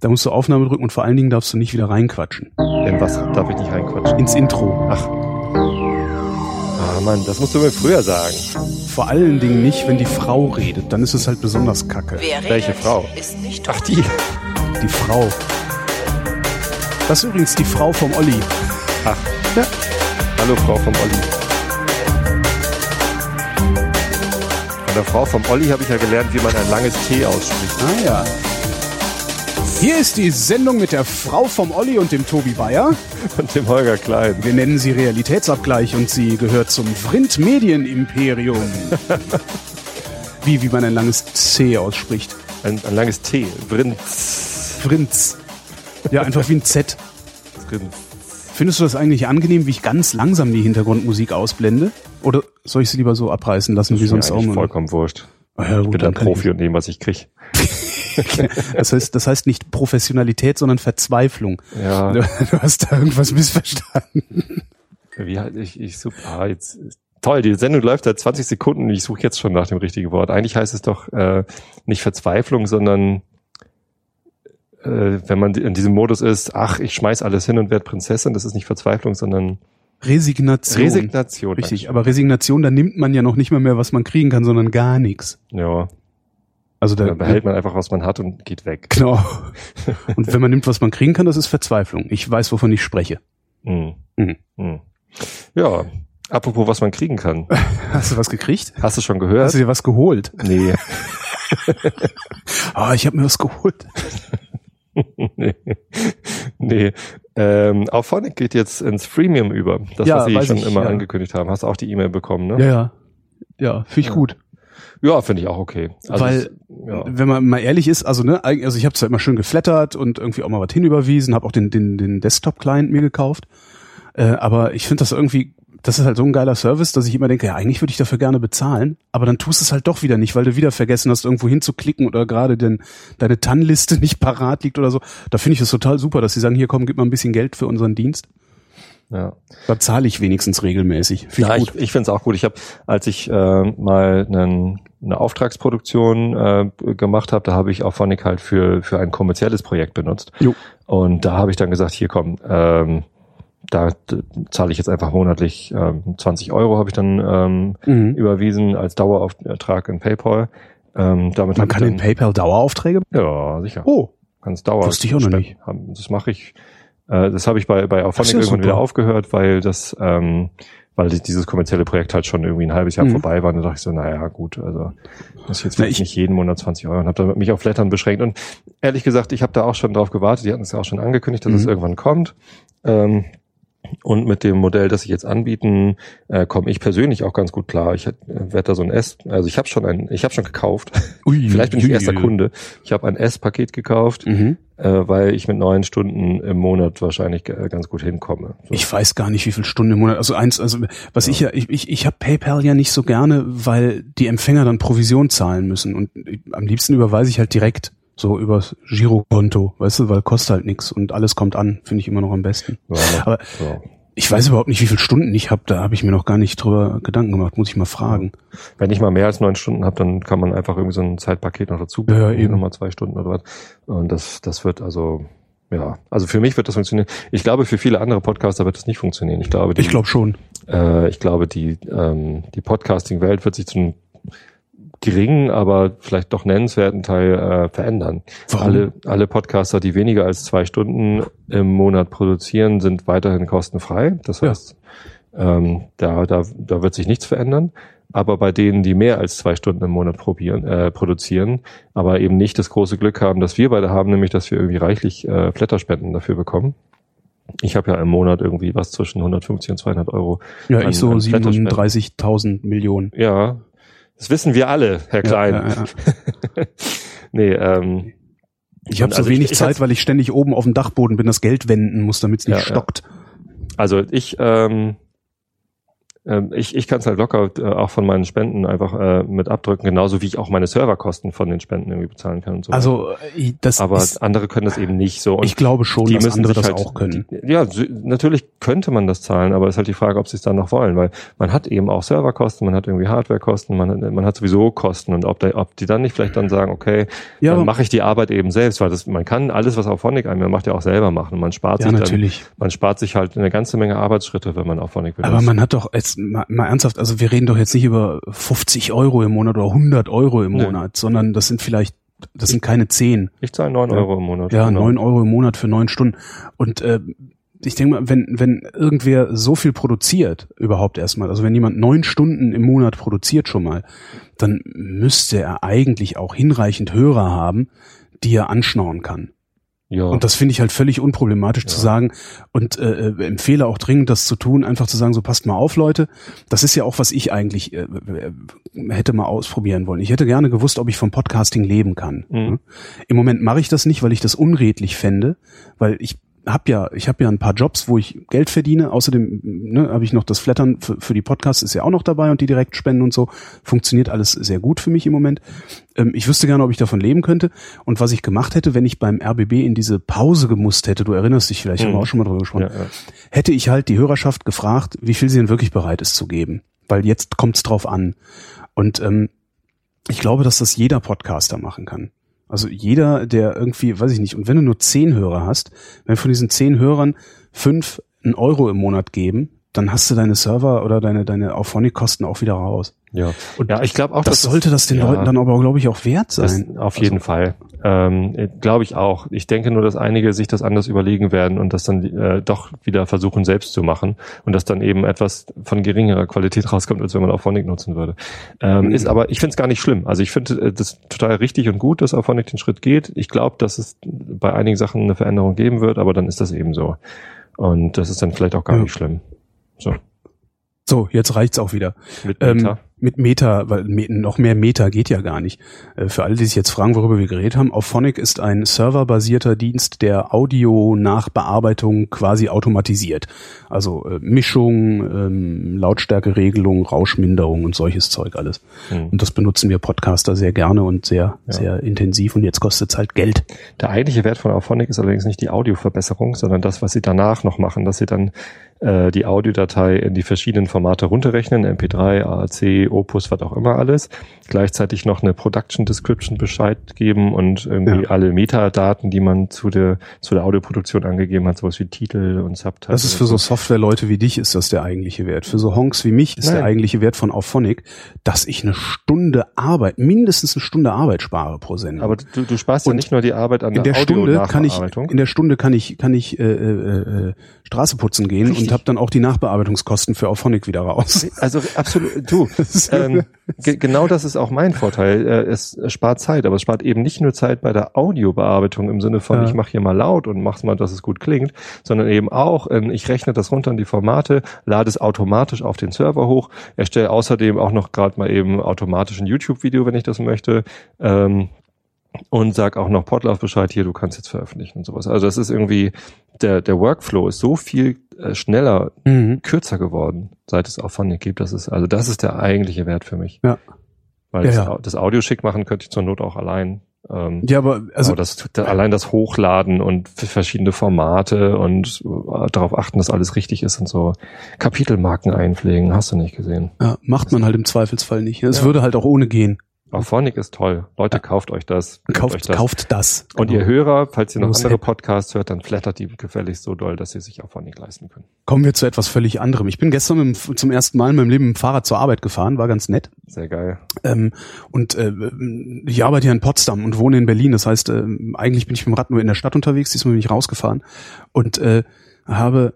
Da musst du Aufnahme drücken und vor allen Dingen darfst du nicht wieder reinquatschen. In was darf ich nicht reinquatschen? Ins Intro. Ach. Ah, Mann, das musst du mir früher sagen. Vor allen Dingen nicht, wenn die Frau redet. Dann ist es halt besonders kacke. Wer Welche redet, Frau? Ist nicht tot. Ach, die. Die Frau. Das ist übrigens die Frau vom Olli. Ach. Ja. Hallo, Frau vom Olli. Von der Frau vom Olli habe ich ja gelernt, wie man ein langes T ausspricht. Ah ja. Hier ist die Sendung mit der Frau vom Olli und dem Tobi Bayer. Und dem Holger Klein. Wir nennen sie Realitätsabgleich und sie gehört zum Vrind Medienimperium. wie, wie man ein langes C ausspricht. Ein, ein langes T. Vrinz. Vrinz. Ja, einfach wie ein Z. Vrinz. Findest du das eigentlich angenehm, wie ich ganz langsam die Hintergrundmusik ausblende? Oder soll ich sie lieber so abreißen lassen, wie Ist mir sonst auch mal? vollkommen wurscht. Ah ja, Ich gut, bin dann ein Profi und nehme, was ich krieg. Ich, das, heißt, das heißt nicht Professionalität, sondern Verzweiflung. Ja. Du, du hast da irgendwas missverstanden. Wie halt ich, ich super. Ah, jetzt toll, die Sendung läuft seit 20 Sekunden und ich suche jetzt schon nach dem richtigen Wort. Eigentlich heißt es doch äh, nicht Verzweiflung, sondern äh, wenn man in diesem Modus ist, ach, ich schmeiß alles hin und werde Prinzessin, das ist nicht Verzweiflung, sondern Resignation. Resignation. Richtig, aber Resignation, da nimmt man ja noch nicht mal mehr, was man kriegen kann, sondern gar nichts. Ja, Also da dann behält man einfach, was man hat und geht weg. Genau. Und wenn man nimmt, was man kriegen kann, das ist Verzweiflung. Ich weiß, wovon ich spreche. Mhm. Mhm. Mhm. Ja, apropos, was man kriegen kann. Hast du was gekriegt? Hast du schon gehört? Hast du dir was geholt? nee. Ah, ich habe mir was geholt. nee. nee. Ähm, Auphonic geht jetzt ins Freemium über. Das, Ja, was sie schon ich, immer ja. angekündigt haben. Hast du auch die E-Mail bekommen, ne? Ja, ja. Ja, finde ich Ja. gut. Ja, finde ich auch okay. Also Weil, es- ja. wenn man mal ehrlich ist, also ne, also ich habe zwar immer schön geflattert und irgendwie auch mal was hinüberwiesen, habe auch den, den, den Desktop-Client mir gekauft, äh, aber ich finde das irgendwie, das ist halt so ein geiler Service, dass ich immer denke, ja, eigentlich würde ich dafür gerne bezahlen, aber dann tust du es halt doch wieder nicht, weil du wieder vergessen hast, irgendwo hinzuklicken oder gerade denn deine TAN-Liste nicht parat liegt oder so. Da finde ich es total super, dass sie sagen, hier komm, gib mal ein bisschen Geld für unseren Dienst. ja. Da zahle ich wenigstens regelmäßig. Finde Ja, ich ich, gut. ich finde es auch gut. Ich habe, als ich äh, mal einen, eine Auftragsproduktion äh, gemacht habe, da habe ich Auphonic halt für für ein kommerzielles Projekt benutzt. Jo. Und da habe ich dann gesagt, hier komm, ähm, da zahle ich jetzt einfach monatlich ähm, 20 Euro habe ich dann ähm, Mhm. überwiesen als Dauerauftrag in PayPal. Ähm, damit Man kann ich in dann, PayPal Daueraufträge. Ja, sicher. Oh, Ganz Dauer. Wusste ich auch noch nicht. Das mache ich. Äh, das habe ich bei bei Auphonic irgendwann super. wieder aufgehört, weil das, ähm, weil die- dieses kommerzielle Projekt halt schon irgendwie ein halbes Jahr Mhm. vorbei war. Und da dachte ich so, naja, gut, also das ist jetzt Na, ich- nicht jeden Monat 20 Euro und habe dann mich auf Lettern beschränkt. Und ehrlich gesagt, ich habe da auch schon drauf gewartet. Die hatten es ja auch schon angekündigt, dass Mhm. es irgendwann kommt. Ähm, und mit dem Modell, das sie jetzt anbieten, äh, komme ich persönlich auch ganz gut klar. Ich äh, werde da so ein S, also ich habe schon ein, ich habe schon gekauft. Ui, Vielleicht bin ich ui, erster ui. Kunde. Ich habe ein S-Paket gekauft Mhm. äh, weil ich mit neun Stunden im Monat wahrscheinlich äh, ganz gut hinkomme. So. Ich weiß gar nicht, wie viel Stunden im Monat. Also eins, also was ich ja, ich, ich, ich habe PayPal ja nicht so gerne, weil die Empfänger dann Provision zahlen müssen. Und ich, am liebsten überweise ich halt direkt. So übers Girokonto, weißt du, weil kostet halt nichts und alles kommt an, finde ich immer noch am besten. ja, Aber ja. ich weiß überhaupt nicht, wie viele Stunden ich habe, da habe ich mir noch gar nicht drüber Gedanken gemacht, muss ich mal fragen. Wenn ich mal mehr als neun Stunden habe, dann kann man einfach irgendwie so ein Zeitpaket noch dazu Ja, eben. nochmal zwei Stunden oder was. Und das, das wird also, ja, also für mich wird das funktionieren. Ich glaube, für viele andere Podcaster wird das nicht funktionieren. Ich glaube, die, Ich glaube schon. äh, ich glaube, die, ähm, die Podcasting-Welt wird sich zu einem geringen, aber vielleicht doch nennenswerten Teil äh, verändern. Warum? Alle, alle Podcaster, die weniger als zwei Stunden im Monat produzieren, sind weiterhin kostenfrei. Das Ja. heißt, ähm, da, da, da wird sich nichts verändern. Aber bei denen, die mehr als zwei Stunden im Monat probieren, äh, produzieren, aber eben nicht das große Glück haben, dass wir beide haben, nämlich dass wir irgendwie reichlich äh, Flatterspenden dafür bekommen. Ich habe ja im Monat irgendwie was zwischen 150 und 200 Euro. Ja, an- ich so an Flatterspenden. 37.000 Millionen. Ja, das wissen wir alle, Herr Klein. Ja, ja, ja. nee, ähm, Ich habe so also ich- wenig ich Zeit, hab's- weil ich ständig oben auf dem Dachboden bin, das Geld wenden muss, damit es nicht stockt. Also ich, ähm, ich, ich kann es halt locker äh, auch von meinen Spenden einfach äh, mit abdrücken, genauso wie ich auch meine Serverkosten von den Spenden irgendwie bezahlen kann und so. Also äh, das aber ist, andere können das eben nicht so. Und ich glaube schon, die dass müssen andere das halt, auch können. Die, ja, natürlich könnte man das zahlen, aber es ist halt die Frage, ob sie es dann noch wollen, weil man hat eben auch Serverkosten, man hat irgendwie Hardwarekosten, man hat, man hat sowieso Kosten und ob, da, ob die dann nicht vielleicht dann sagen, okay, Ja, dann mache ich die Arbeit eben selbst, weil das man kann alles, was Auphonic einem macht, ja auch selber machen. Und man spart Ja, sich dann, natürlich. man spart sich halt eine ganze Menge Arbeitsschritte, wenn man Auphonic benutzt. Aber man hat doch jetzt mal, mal ernsthaft, also wir reden doch jetzt nicht über 50 Euro im Monat oder 100 Euro im Nö. Monat, sondern das sind vielleicht, das sind keine 10. ich zahle neun Ja. Euro im Monat. Ja, genau. neun Euro im Monat für neun Stunden. Und äh, ich denke mal, wenn, wenn irgendwer so viel produziert, überhaupt erstmal, also wenn jemand neun Stunden im Monat produziert schon mal, dann müsste er eigentlich auch hinreichend Hörer haben, die er anschnauen kann. Ja. Und das finde ich halt völlig unproblematisch zu Ja. sagen und äh, äh, empfehle auch dringend, das zu tun, einfach zu sagen, so passt mal auf, Leute. Das ist ja auch, was ich eigentlich äh, äh, hätte mal ausprobieren wollen. Ich hätte gerne gewusst, ob ich vom Podcasting leben kann. Mhm. ne? Im Moment mache ich das nicht, weil ich das unredlich fände, weil ich hab ja, ich habe ja ein paar Jobs, wo ich Geld verdiene. Außerdem ne, habe ich noch das Flattern für, für die Podcasts ist ja auch noch dabei und die Direktspenden und so. Funktioniert alles sehr gut für mich im Moment. Ähm, ich wüsste gerne, ob ich davon leben könnte. Und was ich gemacht hätte, wenn ich beim RBB in diese Pause gemusst hätte, du erinnerst dich vielleicht, haben wir Mhm. auch schon mal drüber gesprochen, ja, ja. hätte ich halt die Hörerschaft gefragt, wie viel sie denn wirklich bereit ist zu geben. Weil jetzt kommt's drauf an. Und ähm, ich glaube, dass das jeder Podcaster machen kann. Also jeder, der irgendwie, weiß ich nicht, und wenn du nur zehn Hörer hast, wenn von diesen zehn Hörern fünf einen Euro im Monat geben, dann hast du deine Server oder deine, deine Auphonic-Kosten auch wieder raus. Ja, Und ja ich glaube auch, Das dass sollte das den ja. Leuten dann aber, glaube ich, auch wert sein. Auf jeden Fall. Ähm, Glaube ich auch. Ich denke nur, dass einige sich das anders überlegen werden und das dann äh, doch wieder versuchen selbst zu machen und dass dann eben etwas von geringerer Qualität rauskommt, als wenn man Auphonic nutzen würde. Ähm, Mhm. Ist aber, ich finde es gar nicht schlimm. Also ich finde äh, das total richtig und gut, dass Auphonic den Schritt geht. Ich glaube, dass es bei einigen Sachen eine Veränderung geben wird, aber dann ist das eben so. Und das ist dann vielleicht auch gar Ja. nicht schlimm. So, So, jetzt reicht's auch wieder. mit Ähm, Meta. mit Meta, weil noch mehr Meta geht ja gar nicht. Äh, Für alle, die sich jetzt fragen, worüber wir geredet haben, Auphonic ist ein serverbasierter Dienst, der Audio-Nachbearbeitung quasi automatisiert. Also äh, Mischung, ähm, Lautstärkeregelung, Rauschminderung und solches Zeug alles. Hm. Und das benutzen wir Podcaster sehr gerne und sehr, Ja. sehr intensiv und jetzt kostet's halt Geld. Der eigentliche Wert von Auphonic ist allerdings nicht die Audioverbesserung, sondern das, was sie danach noch machen, dass sie dann äh, die Audiodatei in die verschiedenen Formate runterrechnen, MP3, AAC, Opus, was auch immer alles, gleichzeitig noch eine Production Description Bescheid geben und irgendwie Ja. alle Metadaten, die man zu der zu der Audioproduktion angegeben hat, sowas wie Titel und Subtitle. Das ist für so Softwareleute wie dich ist das der eigentliche Wert. Für so Honks wie mich ist Nein. der eigentliche Wert von Auphonic, dass ich eine Stunde Arbeit, mindestens eine Stunde Arbeit spare pro Sendung. aber du, du sparst ja Und nicht nur die Arbeit an in der der Stunde kann ich in der Stunde kann ich kann ich äh, äh, äh, Straße putzen gehen Richtig. Und habe dann auch die Nachbearbeitungskosten für Auphonic wieder raus. Also absolut, du, ähm, ge genau das ist auch mein Vorteil. Äh, es spart Zeit, aber es spart eben nicht nur Zeit bei der Audiobearbeitung im Sinne von, Ja. ich mache hier mal laut und mach's mal, dass es gut klingt, sondern eben auch, ähm, ich rechne das runter in die Formate, lade es automatisch auf den Server hoch, erstelle außerdem auch noch gerade mal eben automatisch ein YouTube-Video, wenn ich das möchte. Ähm, und sag auch noch Podlove Bescheid, hier, du kannst jetzt veröffentlichen und sowas. Also das ist irgendwie, der, der Workflow ist so viel äh, schneller Mhm. kürzer geworden, seit es Auphonic gibt. Das ist, also das ist der eigentliche Wert für mich. Ja. Weil Ja, das, ja. Das Audio schick machen könnte ich zur Not auch allein. Ähm, Ja, aber also aber das, da, allein das Hochladen und verschiedene Formate und äh, darauf achten, dass alles richtig ist und so. Kapitelmarken einpflegen, hast du nicht gesehen. ja, macht man halt im Zweifelsfall nicht. Es Ja. würde halt auch ohne gehen. Auphonic ist toll. Leute, kauft euch das. Nehmt euch Kauft, das. kauft das. Und Genau. ihr Hörer, falls ihr noch andere. Podcasts hört, dann flattert die gefälligst so doll, dass sie sich Auphonic leisten können. Kommen wir zu etwas völlig anderem. Ich bin gestern dem- zum ersten Mal in meinem Leben mit dem Fahrrad zur Arbeit gefahren, war ganz nett. Sehr geil. Ähm, und äh, ich arbeite ja in Potsdam und wohne in Berlin. Das heißt, äh, eigentlich bin ich mit dem Rad nur in der Stadt unterwegs. Diesmal bin ich rausgefahren und äh, habe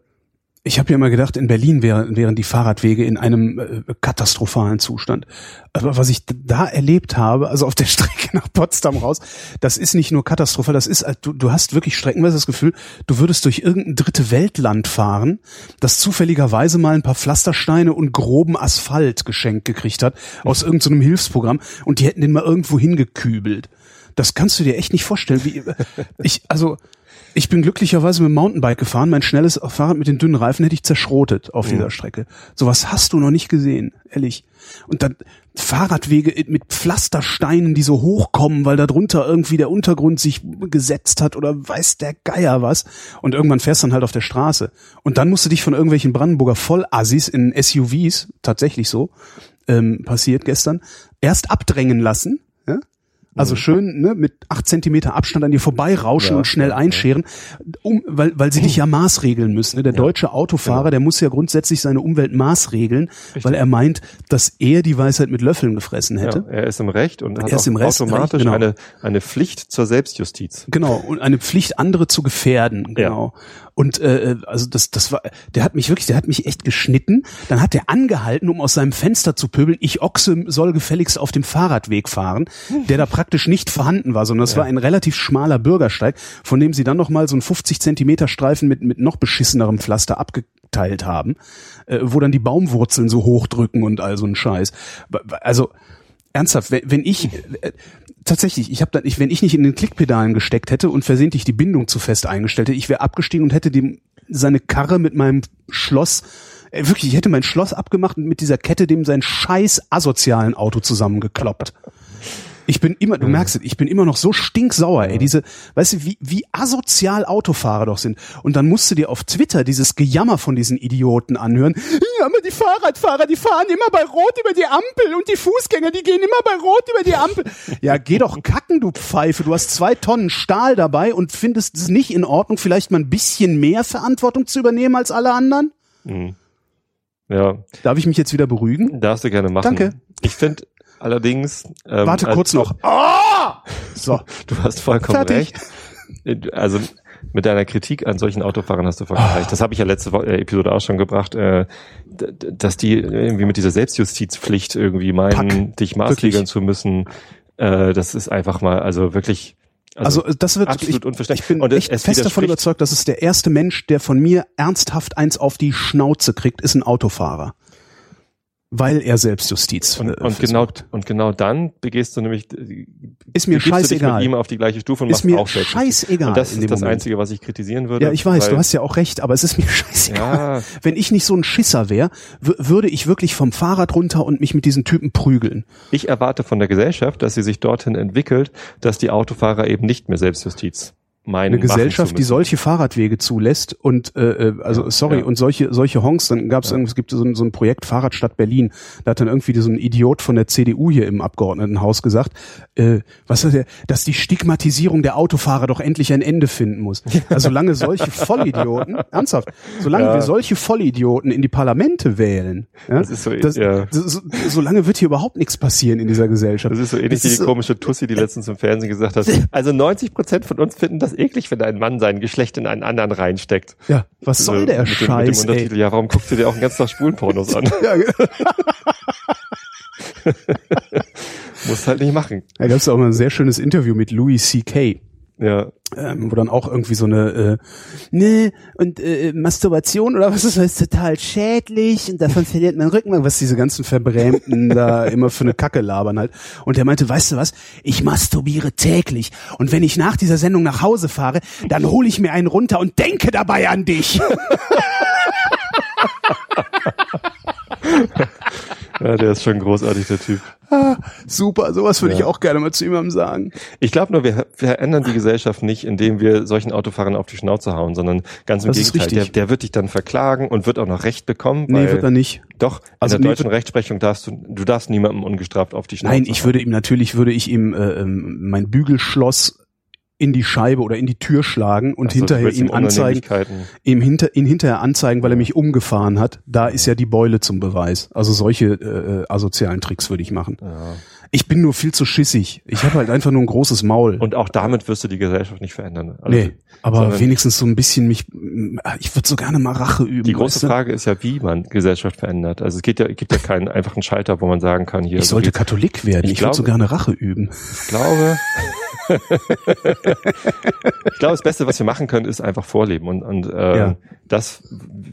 ich habe ja immer gedacht, in Berlin wären, wären die Fahrradwege in einem äh, katastrophalen Zustand. Aber was ich da erlebt habe, also auf der Strecke nach Potsdam raus, das ist nicht nur katastrophal, das ist, halt, du, du hast wirklich streckenweise das Gefühl, du würdest durch irgendein dritte Weltland fahren, das zufälligerweise mal ein paar Pflastersteine und groben Asphalt geschenkt gekriegt hat aus irgendeinem Hilfsprogramm und die hätten den mal irgendwo hingekübelt. Das kannst du dir echt nicht vorstellen. Wie, ich, also, ich bin glücklicherweise mit dem Mountainbike gefahren. Mein schnelles Fahrrad mit den dünnen Reifen hätte ich zerschrotet auf mhm. dieser Strecke. Sowas hast du noch nicht gesehen, ehrlich. Und dann Fahrradwege mit Pflastersteinen, die so hochkommen, weil da drunter irgendwie der Untergrund sich gesetzt hat oder weiß der Geier was. Und irgendwann fährst du dann halt auf der Straße. Und dann musst du dich von irgendwelchen Brandenburger Vollassis in SUVs, tatsächlich so, ähm, passiert gestern, erst abdrängen lassen also mhm. schön ne, mit acht Zentimeter Abstand an dir vorbeirauschen ja, und schnell einscheren, um, weil, weil sie dich ja maßregeln müssen. Ne? Der deutsche Autofahrer, genau. der muss ja grundsätzlich seine Umwelt maßregeln, Richtig. weil er meint, dass er die Weisheit mit Löffeln gefressen hätte. Er ist im Recht und hat er ist im Rest, automatisch genau. eine, eine Pflicht zur Selbstjustiz. Genau, und eine Pflicht, andere zu gefährden. Genau. Und äh, also das, das war, der hat mich wirklich, der hat mich echt geschnitten. Dann hat er angehalten, um aus seinem Fenster zu pöbeln. Ich Ochse soll gefälligst auf dem Fahrradweg fahren, der da praktisch nicht vorhanden war, sondern es ja. war ein relativ schmaler Bürgersteig, von dem sie dann noch mal so einen 50 Zentimeter Streifen mit mit noch beschissenerem Pflaster abgeteilt haben, äh, wo dann die Baumwurzeln so hochdrücken und all so ein Scheiß. Also ernsthaft, wenn ich äh, tatsächlich, ich habe dann, ich, wenn ich nicht in den Klickpedalen gesteckt hätte und versehentlich die Bindung zu fest eingestellt hätte, ich wäre abgestiegen und hätte dem seine Karre mit meinem Schloss äh, wirklich, ich hätte mein Schloss abgemacht und mit dieser Kette dem sein scheiß asozialen Auto zusammengekloppt. Ich bin immer, du merkst es, ich bin immer noch so stinksauer, ey. Diese, weißt du, wie, wie asozial Autofahrer doch sind. Und dann musst du dir auf Twitter dieses Gejammer von diesen Idioten anhören. Ja, aber die Fahrradfahrer, die fahren immer bei Rot über die Ampel und die Fußgänger, die gehen immer bei Rot über die Ampel. Ja, geh doch kacken, du Pfeife. Du hast zwei Tonnen Stahl dabei und findest es nicht in Ordnung, vielleicht mal ein bisschen mehr Verantwortung zu übernehmen als alle anderen? Mhm. Ja. Darf ich mich jetzt wieder beruhigen? Darfst du gerne machen. Danke. Ich finde, Allerdings. Ähm, Warte kurz noch. Oh! So. Du hast vollkommen Fertig. recht. Also mit deiner Kritik an solchen Autofahrern hast du vollkommen oh. recht. Das habe ich ja letzte äh, Episode auch schon gebracht, äh, dass die irgendwie mit dieser Selbstjustizpflicht irgendwie meinen, Pack. dich maßregeln zu müssen. Äh, das ist einfach mal, also wirklich. Also, also das wird absolut ich, unverständlich. Ich bin und echt es, fest davon überzeugt, dass es der erste Mensch, der von mir ernsthaft eins auf die Schnauze kriegt, ist ein Autofahrer weil er Selbstjustiz und, und genau und genau dann begehst du nämlich ist mir scheißegal mit ihm auf die gleiche Stufe und ist mir auch scheißegal und das ist das Moment. einzige was ich kritisieren würde ja ich weiß du hast ja auch recht aber es ist mir scheißegal ja. wenn ich nicht so ein Schisser wäre würde ich wirklich vom Fahrrad runter und mich mit diesen Typen prügeln ich erwarte von der Gesellschaft dass sie sich dorthin entwickelt dass die Autofahrer eben nicht mehr Selbstjustiz. Eine Gesellschaft, die solche Fahrradwege zulässt und äh, äh also sorry, ja. und solche solche Honks, dann gab es ja. es gibt so ein, so ein Projekt Fahrradstadt Berlin, da hat dann irgendwie so ein Idiot von der CDU hier im Abgeordnetenhaus gesagt, äh, was ist der, dass die Stigmatisierung der Autofahrer doch endlich ein Ende finden muss. Also solange solche Vollidioten, ernsthaft, solange ja. wir solche Vollidioten in die Parlamente wählen, ja, das ist so, das, ja. so, solange wird hier überhaupt nichts passieren in dieser Gesellschaft. Das ist so ähnlich das wie die komische Tussi, die letztens im Fernsehen gesagt hat. Also 90 Prozent von uns finden das eklig, wenn ein Mann sein Geschlecht in einen anderen reinsteckt. Ja, was soll der mit Scheiß? Dem, mit dem Untertitel, ey. ja, warum guckst du dir auch den ganzen Tag Spulenpornos an? ja, Muss halt nicht machen. Da gab es auch mal ein sehr schönes Interview mit Louis C.K. Ja. Ähm, wo dann auch irgendwie so eine, äh, ne, und äh, Masturbation oder was ist das, ist total schädlich und davon verliert man Rücken, was diese ganzen Verbrämten da immer für eine Kacke labern halt. Und der meinte, weißt du was, ich masturbiere täglich und wenn ich nach dieser Sendung nach Hause fahre, dann hole ich mir einen runter und denke dabei an dich. Ja, der ist schon großartig, der Typ. Ah, super, sowas würde ja. ich auch gerne mal zu jemandem sagen. Ich glaube nur, wir verändern die Gesellschaft nicht, indem wir solchen Autofahrern auf die Schnauze hauen, sondern ganz im das Gegenteil. Der, der, wird dich dann verklagen und wird auch noch Recht bekommen. Nee, wird er nicht. Doch, also in der nee, deutschen Rechtsprechung darfst du, du darfst niemandem ungestraft auf die Schnauze Nein, ich hauen. würde ihm, natürlich würde ich ihm äh, ähm, mein Bügelschloss in die Scheibe oder in die Tür schlagen und also, hinterher ihn anzeigen, ihm hinter, ihn hinterher anzeigen, weil er mich umgefahren hat. Da ist ja die Beule zum Beweis. Also solche äh, asozialen Tricks würde ich machen. Ja. Ich bin nur viel zu schissig. Ich habe halt einfach nur ein großes Maul. Und auch damit wirst du die Gesellschaft nicht verändern. Also nee, aber wenigstens so ein bisschen mich, ich würde so gerne mal Rache üben. Die große weißt du? Frage ist ja, wie man Gesellschaft verändert. Also es geht ja, gibt ja keinen einfachen Schalter, wo man sagen kann, hier. Ich sollte so Katholik werden. Ich, ich würde so gerne Rache üben. Ich glaube, ich glaube, das Beste, was wir machen können, ist einfach vorleben und, und äh, ja. Das,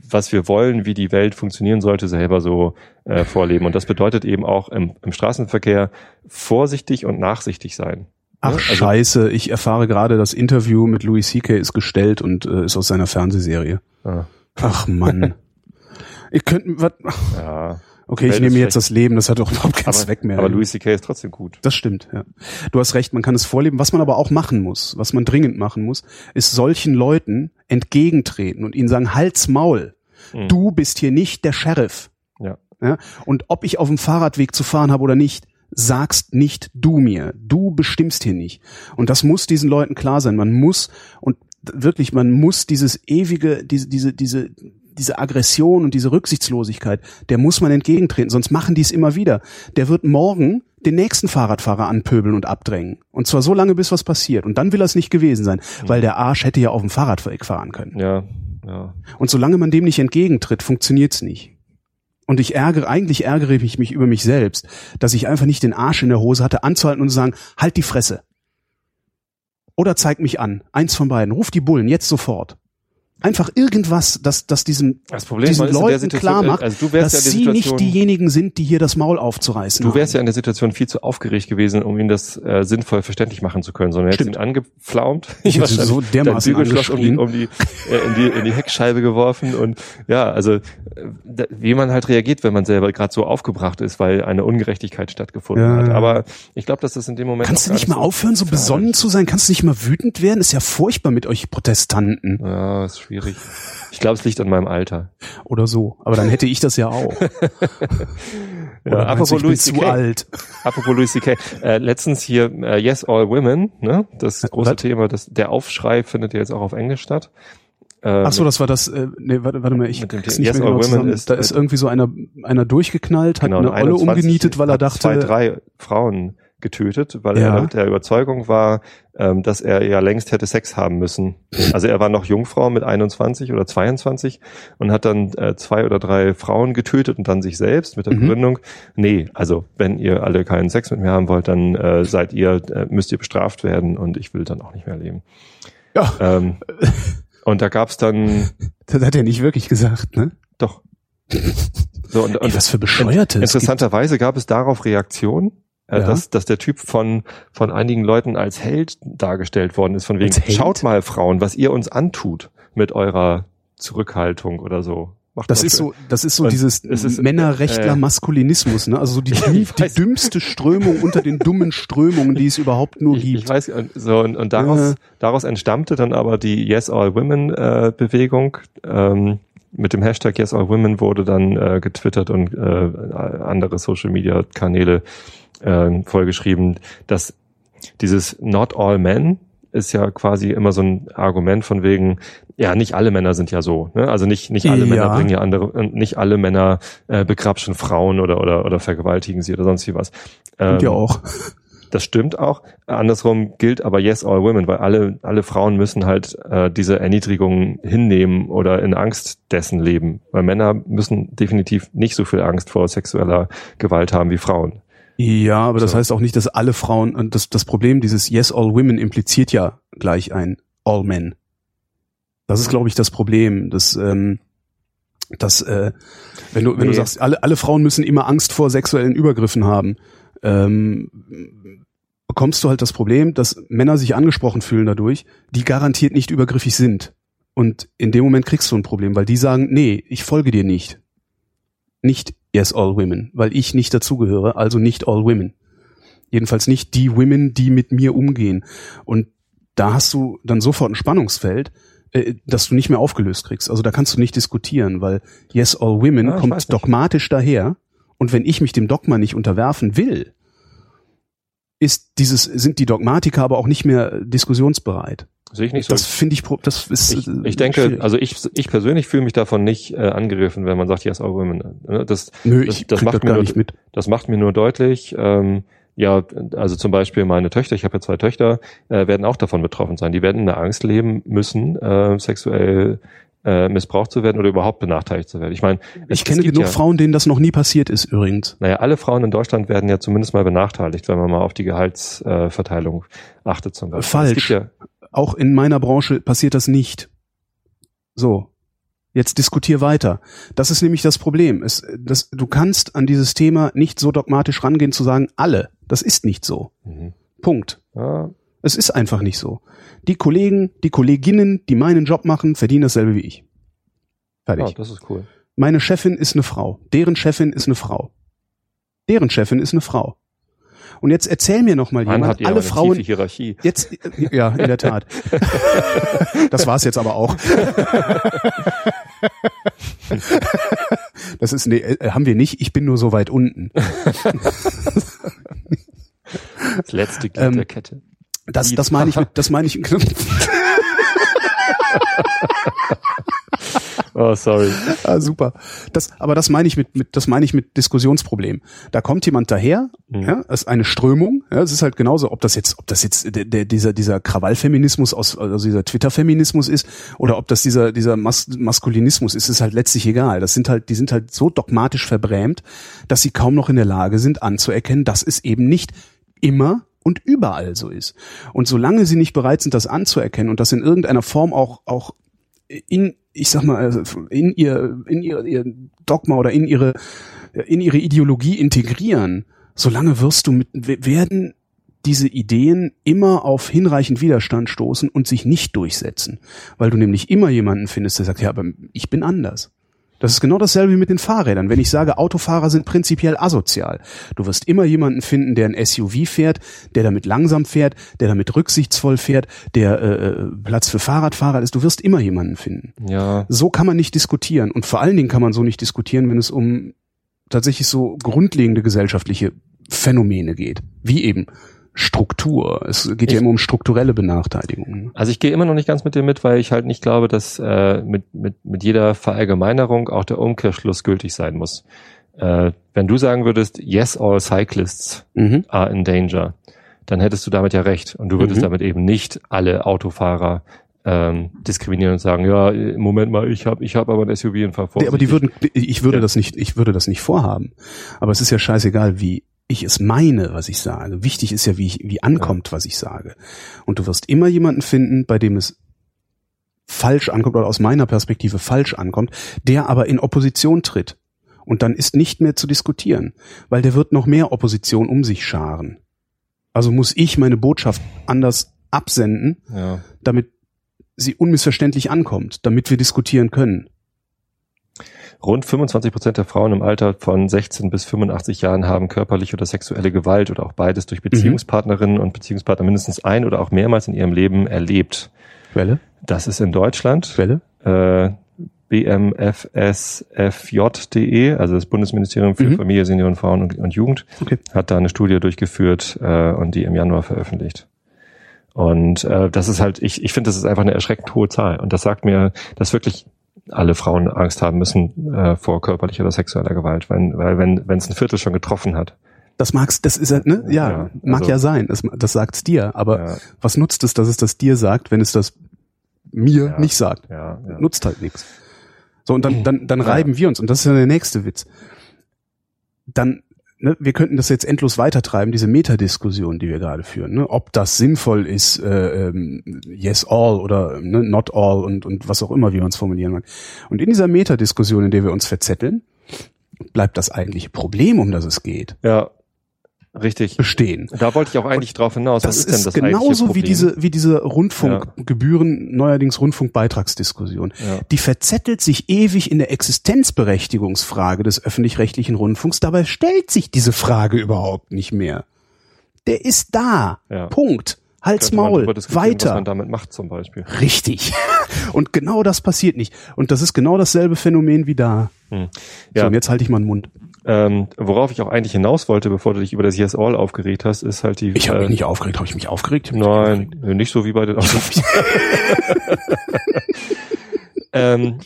was wir wollen, wie die Welt funktionieren sollte, selber so äh, vorleben. Und das bedeutet eben auch im, im Straßenverkehr vorsichtig und nachsichtig sein. Ach Also- scheiße, ich erfahre gerade, das Interview mit Louis C.K. ist gestellt und äh, ist aus seiner Fernsehserie. Ah, Ach Mann. Ihr könnt, wat, ja. Okay, ich nehme mir jetzt das Leben, das hat doch überhaupt keinen Aber, Zweck mehr. aber Louis C.K. ist trotzdem gut. Das stimmt, ja. Du hast recht, man kann es vorleben. Was man aber auch machen muss, was man dringend machen muss, ist solchen Leuten entgegentreten und ihnen sagen, Halt's Maul. Mhm. Du bist hier nicht der Sheriff. Ja. Ja? Und ob ich auf dem Fahrradweg zu fahren habe oder nicht, sagst nicht du mir. Du bestimmst hier nicht. Und das muss diesen Leuten klar sein. Man muss, und wirklich, man muss dieses ewige, diese, diese, diese, diese Aggression und diese Rücksichtslosigkeit, der muss man entgegentreten, sonst machen die es immer wieder. Der wird morgen den nächsten Fahrradfahrer anpöbeln und abdrängen. Und zwar so lange, bis was passiert. Und dann will es nicht gewesen sein, weil der Arsch hätte ja auf dem Fahrradweg fahren können. Ja, ja. Und solange man dem nicht entgegentritt, funktioniert's nicht. Und ich ärgere, eigentlich ärgere ich mich über mich selbst, dass ich einfach nicht den Arsch in der Hose hatte, anzuhalten und zu sagen, halt die Fresse. Oder zeig mich an. Eins von beiden. Ruf die Bullen, jetzt sofort. Einfach irgendwas, das, das diesen, Das Problem diesen Leuten klar macht, also dass ja sie nicht diejenigen sind, die hier das Maul aufzureißen du wärst haben. ja in der Situation viel zu aufgeregt gewesen, um ihn das äh, sinnvoll verständlich machen zu können, sondern hättest ihn angepflaumt, Ich hätte so dermaßen Bügelschloss um die, um die, äh, in die in die Heckscheibe geworfen und ja, also äh, da, wie man halt reagiert, wenn man selber gerade so aufgebracht ist, weil eine Ungerechtigkeit stattgefunden Ja, hat. Aber ich glaube, dass das in dem Moment Kannst du nicht mal aufhören, so besonnen zu sein? Kannst du nicht mal wütend werden? Ist ja furchtbar mit euch Protestanten. Ja, ist schwierig. Ich glaube, es liegt an meinem Alter. Oder so. Aber dann hätte ich das ja auch. Ja, meinst du, apropos ich bin Louis zu C.K. alt. Apropos Louis C.K. Äh, letztens hier äh, Yes All Women, ne? Das große Was? Thema, das, der Aufschrei findet ja jetzt auch auf Englisch statt. Äh, Ach so, das war das, äh, nee, warte, warte mal, ich mit dem krieg's Yes, All Women zusammen. ist- Da ist irgendwie so einer, einer durchgeknallt, hat genau, eine Olle 21 umgenietet, weil er dachte, zwei, drei Frauen getötet, weil Ja. er der Überzeugung war, ähm, dass er ja längst hätte Sex haben müssen. Also er war noch Jungfrau mit 21 oder 22 und hat dann äh, zwei oder drei Frauen getötet und dann sich selbst mit der Mhm. Begründung, nee, also wenn ihr alle keinen Sex mit mir haben wollt, dann äh, seid ihr, äh, müsst ihr bestraft werden und ich will dann auch nicht mehr leben. ja, Ähm, und da gab's dann das hat er nicht wirklich gesagt, ne? doch. So, und, Ey, und was für Bescheuerte. interessanterweise gab es darauf Reaktionen, Ja. dass, dass der Typ von, von einigen Leuten als Held dargestellt worden ist, von wegen, schaut mal Frauen, was ihr uns antut mit eurer Zurückhaltung oder so. Macht Das ist schön. so, das ist so Und dieses es ist, Männerrechtler äh, Maskulinismus, ne? Also so die, die weiß. dümmste Strömung unter den dummen Strömungen, die es überhaupt nur ich, ich gibt. weiß, und, so, und, und daraus, Ja. daraus entstammte dann aber die Yes All Women äh, Bewegung. Ähm, mit dem Hashtag Yes All Women wurde dann äh, getwittert und äh, andere Social Media Kanäle äh, vollgeschrieben, dass dieses Not All Men ist ja quasi immer so ein Argument von wegen, ja, nicht alle Männer sind ja so, ne? Also nicht nicht alle Ja. Männer bringen ja andere, und nicht alle Männer äh, begrapschen Frauen oder oder oder vergewaltigen sie oder sonst wie was. Und ja Ähm, auch. das stimmt auch. Andersrum gilt aber Yes All Women, weil alle, alle Frauen müssen halt äh, diese Erniedrigung hinnehmen oder in Angst dessen leben. Weil Männer müssen definitiv nicht so viel Angst vor sexueller Gewalt haben wie Frauen. Ja, aber das So. heißt auch nicht, dass alle Frauen, und das, das Problem dieses Yes, all women impliziert ja gleich ein All men. Das ist, glaube ich, das Problem, dass, ähm, dass äh, wenn du, wenn du Nee. sagst, alle, alle Frauen müssen immer Angst vor sexuellen Übergriffen haben, ähm, bekommst du halt das Problem, dass Männer sich angesprochen fühlen dadurch, die garantiert nicht übergriffig sind. Und in dem Moment kriegst du ein Problem, weil die sagen, nee, ich folge dir nicht. Nicht yes all women, weil ich nicht dazugehöre, also nicht all women. Jedenfalls nicht die Women, die mit mir umgehen. Und da hast du dann sofort ein Spannungsfeld, äh, das du nicht mehr aufgelöst kriegst. Also da kannst du nicht diskutieren, weil yes all women Ja, kommt dogmatisch daher. Und wenn ich mich dem Dogma nicht unterwerfen will, ist dieses, sind die Dogmatiker aber auch nicht mehr diskussionsbereit. Sehe ich nicht so. Das finde ich, das ist. ich, äh, ich denke, schwierig. also ich, ich persönlich fühle mich davon nicht äh, angegriffen, wenn man sagt Yes All Women. Ne? Das, Nö, das- das macht das mir nur- mit. Das macht mir nur deutlich, ähm, ja, also zum Beispiel meine Töchter, ich habe ja zwei Töchter, äh, werden auch davon betroffen sein. Die werden in der Angst leben müssen, äh, sexuell äh, missbraucht zu werden oder überhaupt benachteiligt zu werden. Ich meine, Ich kenne genug ja, Frauen, denen das noch nie passiert ist, übrigens. Naja, alle Frauen in Deutschland werden ja zumindest mal benachteiligt, wenn man mal auf die Gehaltsverteilung äh, achtet zum Beispiel. Falsch. Ja, Auch in meiner Branche passiert das nicht. So. Jetzt diskutier weiter. Das ist nämlich das Problem. Es, das, du kannst an dieses Thema nicht so dogmatisch rangehen zu sagen, alle. Das ist nicht so. mhm. Punkt. Ja, Es ist einfach nicht so. Die Kollegen, die Kolleginnen, die meinen Job machen, verdienen dasselbe wie ich. Fertig. ja, das ist cool. Meine Chefin ist eine Frau. Deren Chefin ist eine Frau. Deren Chefin ist eine Frau. Und jetzt erzähl mir noch mal Man jemand, hat ja alle Frauen, Hierarchie. Jetzt, ja, in der Tat. Das war's jetzt aber auch. Das ist, nee, äh, haben wir nicht. Ich bin nur so weit unten. Das letzte Glied Ähm, der Kette. Das, das meine ich mit, das meine ich. Oh, sorry. ah, super. Das, aber das meine ich mit, mit, das meine ich mit Diskussionsproblem. Da kommt jemand daher, Mhm. ja, ist eine Strömung, ja, es ist halt genauso, ob das jetzt, ob das jetzt der, der, dieser, dieser Krawallfeminismus aus, also dieser Twitter-Feminismus ist, oder ob das dieser, dieser Mas Maskulinismus ist, ist halt letztlich egal. Das sind halt, die sind halt so dogmatisch verbrämt, dass sie kaum noch in der Lage sind, anzuerkennen, dass es eben nicht immer und überall so ist. Und solange sie nicht bereit sind, das anzuerkennen und das in irgendeiner Form auch, auch in, ich sag mal, also in ihr, in ihr, ihr Dogma oder in ihre, in ihre Ideologie integrieren, solange wirst du mit, werden diese Ideen immer auf hinreichend Widerstand stoßen und sich nicht durchsetzen. Weil du nämlich immer jemanden findest, der sagt, ja, aber ich bin anders. Das ist genau dasselbe wie mit den Fahrrädern. Wenn ich sage, Autofahrer sind prinzipiell asozial, du wirst immer jemanden finden, der ein SUV fährt, der damit langsam fährt, der damit rücksichtsvoll fährt, der äh, Platz für Fahrradfahrer ist. Du wirst immer jemanden finden. Ja, So kann man nicht diskutieren. Und vor allen Dingen kann man so nicht diskutieren, wenn es um tatsächlich so grundlegende gesellschaftliche Phänomene geht. Wie eben Struktur. Es geht ja Ich- immer um strukturelle Benachteiligungen. also ich gehe immer noch nicht ganz mit dir mit, weil ich halt nicht glaube, dass äh, mit, mit, mit jeder Verallgemeinerung auch der Umkehrschluss gültig sein muss. Äh, wenn du sagen würdest, yes, all cyclists Mhm. are in danger, dann hättest du damit ja recht. Und du würdest Mhm. damit eben nicht alle Autofahrer ähm, diskriminieren und sagen, ja, Moment mal, ich habe ich hab aber ein SUV fahr Nee, aber die würden, ich würde Ja. das nicht, ich würde das nicht vorhaben. Aber es ist ja scheißegal, wie ich es meine, was ich sage. Wichtig ist ja, wie ich, wie ankommt, was ich sage. Und du wirst immer jemanden finden, bei dem es falsch ankommt oder aus meiner Perspektive falsch ankommt, der aber in Opposition tritt. Und dann ist nicht mehr zu diskutieren, weil der wird noch mehr Opposition um sich scharen. Also muss ich meine Botschaft anders absenden, Ja. damit sie unmissverständlich ankommt, damit wir diskutieren können. Rund 25 Prozent der Frauen im Alter von 16 bis 85 Jahren haben körperliche oder sexuelle Gewalt oder auch beides durch Beziehungspartnerinnen und Beziehungspartner mindestens ein oder auch mehrmals in ihrem Leben erlebt. Quelle? Das ist in Deutschland. Quelle? Äh, BMFSFJ.de, also das Bundesministerium für Mhm. Familie, Senioren, Frauen und, und Jugend, Okay. hat da eine Studie durchgeführt äh, und die im Januar veröffentlicht. Und äh, das ist halt, ich, ich finde, das ist einfach eine erschreckend hohe Zahl. Und das sagt mir, dass wirklich alle Frauen Angst haben müssen äh, vor körperlicher oder sexueller Gewalt, wenn, weil wenn wenn es ein Viertel schon getroffen hat. Das magst, das ist ja, ne? Ja, Ja, mag also- ja sein. Das, das sagt's dir. Aber Ja, was nutzt es, dass es das dir sagt, wenn es das mir Ja. nicht sagt? ja. Nutzt halt nichts. So, und dann, dann, dann reiben wir uns. Und das ist ja der nächste Witz. Dann, ne, wir könnten das jetzt endlos weitertreiben, diese Metadiskussion, die wir gerade führen, ne? ob das sinnvoll ist, äh, ähm, yes all oder ne, not all und, und was auch immer, wie man es formulieren mag. Und in dieser Metadiskussion, in der wir uns verzetteln, bleibt das eigentliche Problem, um das es geht, ja, richtig. bestehen. Da wollte ich auch eigentlich drauf hinaus. Das Was ist, denn ist das eigentliche genauso wie diese, wie diese Rundfunkgebühren, neuerdings Rundfunkbeitragsdiskussion. Ja. Die verzettelt sich ewig in der Existenzberechtigungsfrage des öffentlich-rechtlichen Rundfunks. Dabei stellt sich diese Frage überhaupt nicht mehr. Der ist da. Ja. Punkt. Hals Maul. diskutieren, Was Weiter. man damit macht zum Beispiel. Richtig. Und genau das passiert nicht. Und das ist genau dasselbe Phänomen wie da. Hm. So, Ja. und jetzt halte ich mal den Mund. Ähm, worauf ich auch eigentlich hinaus wollte, bevor du dich über das Yes All aufgeregt hast, ist halt die. Ich habe äh, mich nicht aufgeregt. Habe ich mich aufgeregt? Ich mich nicht aufgeregt. Nein, nicht so wie bei den ähm,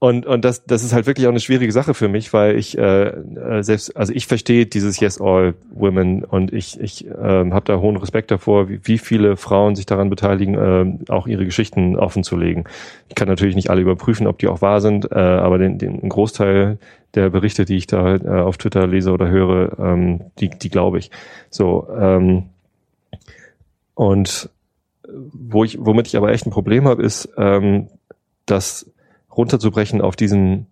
und und das das ist halt wirklich auch eine schwierige Sache für mich, weil ich äh, äh, selbst also ich verstehe dieses Yes All Women und ich ich ähm, habe da hohen Respekt davor, wie, wie viele Frauen sich daran beteiligen, ähm, auch ihre Geschichten offen zu legen. Ich kann natürlich nicht alle überprüfen, ob die auch wahr sind, äh, aber den, den Großteil der Berichte, die ich da äh, auf Twitter lese oder höre, ähm, die die glaube ich. So ähm, und wo ich, womit ich aber echt ein Problem habe, ist, ähm, das runterzubrechen auf diesen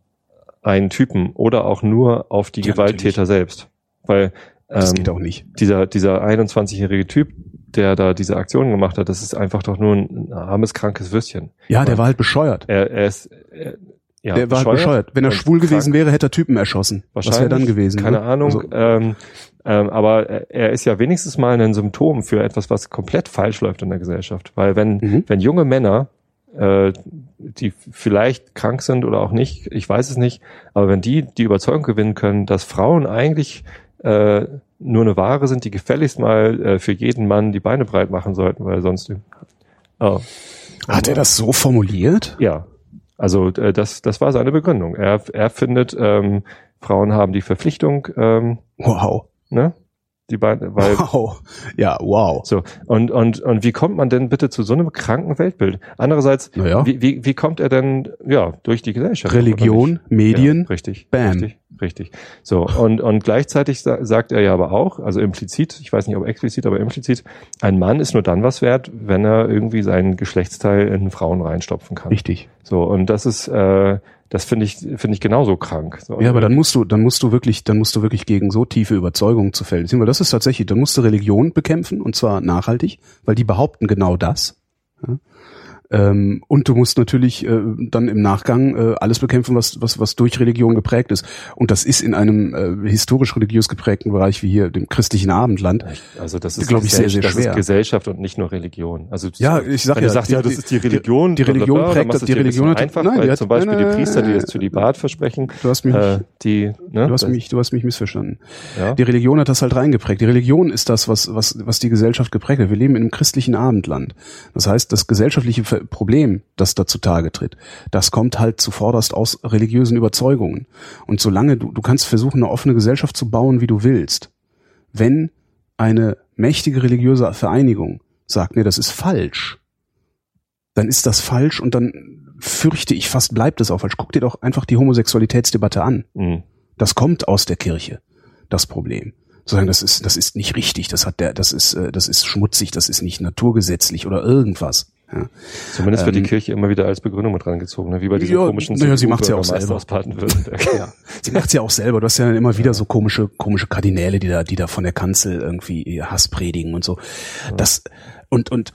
einen Typen oder auch nur auf die Ja, Gewalttäter selbst. Weil Das ähm, geht auch nicht. dieser, dieser 21-jährige Typ, der da diese Aktion gemacht hat, das ist einfach doch nur ein armes, krankes Würstchen. Ja, der war halt bescheuert. Er, er ist, er, ja, der war halt bescheuert. Wenn er schwul gewesen wäre, hätte er Typen erschossen. Was wäre dann gewesen? Keine ne? Ahnung. Also, ähm, ähm, aber er ist ja wenigstens mal ein Symptom für etwas, was komplett falsch läuft in der Gesellschaft. Weil wenn, mhm. wenn junge Männer, äh, die vielleicht krank sind oder auch nicht, ich weiß es nicht, aber wenn die die Überzeugung gewinnen können, dass Frauen eigentlich äh, nur eine Ware sind, die gefälligst mal äh, für jeden Mann die Beine breit machen sollten, weil sonst. Oh. Hat er das so formuliert? Ja. Also äh, das, das war seine Begründung. Er, er findet, ähm, Frauen haben die Verpflichtung. Ähm, wow. Ne? Die beiden, weil wow, ja, wow. So und und und wie kommt man denn bitte zu so einem kranken Weltbild? Andererseits, naja. wie, wie wie kommt er denn ja durch die Gesellschaft? Religion, Medien, ja, richtig, bam. richtig, richtig. So und und gleichzeitig sagt er ja aber auch, also implizit, ich weiß nicht ob explizit, aber implizit, ein Mann ist nur dann was wert, wenn er irgendwie seinen Geschlechtsteil in Frauen reinstopfen kann. Richtig. So und das ist äh, das finde ich, finde ich genauso krank. So, ja, aber dann musst du, dann musst du wirklich, dann musst du wirklich gegen so tiefe Überzeugungen zu ziehen, weil das ist tatsächlich, dann musst du Religion bekämpfen und zwar nachhaltig, weil die behaupten genau das. Ja? Ähm, und du musst natürlich äh, dann im Nachgang äh, alles bekämpfen, was, was, was durch Religion geprägt ist. Und das ist in einem äh, historisch-religiös geprägten Bereich wie hier dem christlichen Abendland, also das ist, glaube ich, sehr, sehr schwer. Das ist Gesellschaft und nicht nur Religion. Also ja, ich sag ja, du sagst, die, ja, das ist die Religion. Die, die Religion blablabla, prägt das, die Religion hat, einfach, nein, weil hat, zum Beispiel nein, nein, die Priester, die das zu die Bart versprechen, du hast mich, äh, die, ne, du hast mich, du hast mich missverstanden. Ja? Die Religion hat das halt reingeprägt. Die Religion ist das, was, was, was die Gesellschaft geprägt hat. Wir leben in einem christlichen Abendland. Das heißt, das gesellschaftliche Problem das da zutage tritt. Das kommt halt zuvorderst aus religiösen Überzeugungen. Und solange du, du kannst versuchen, eine offene Gesellschaft zu bauen, wie du willst, wenn eine mächtige religiöse Vereinigung sagt, nee, das ist falsch, dann ist das falsch und dann fürchte ich fast bleibt es auch falsch. Guck dir doch einfach die Homosexualitätsdebatte an. Mhm. Das kommt aus der Kirche, das Problem. Sagen, das ist, das ist nicht richtig, das hat der, das ist, äh, das ist schmutzig, das ist nicht naturgesetzlich oder irgendwas. Ja. Zumindest wird ähm, die Kirche immer wieder als Begründung mit rangezogen, ne? wie bei diesem ja, komischen naja, sie macht's ja auch selber. Ja. Sie macht's ja auch selber. Du hast ja immer wieder so komische, komische Kardinäle, die da, die da von der Kanzel irgendwie Hass predigen und so. Das, und, und,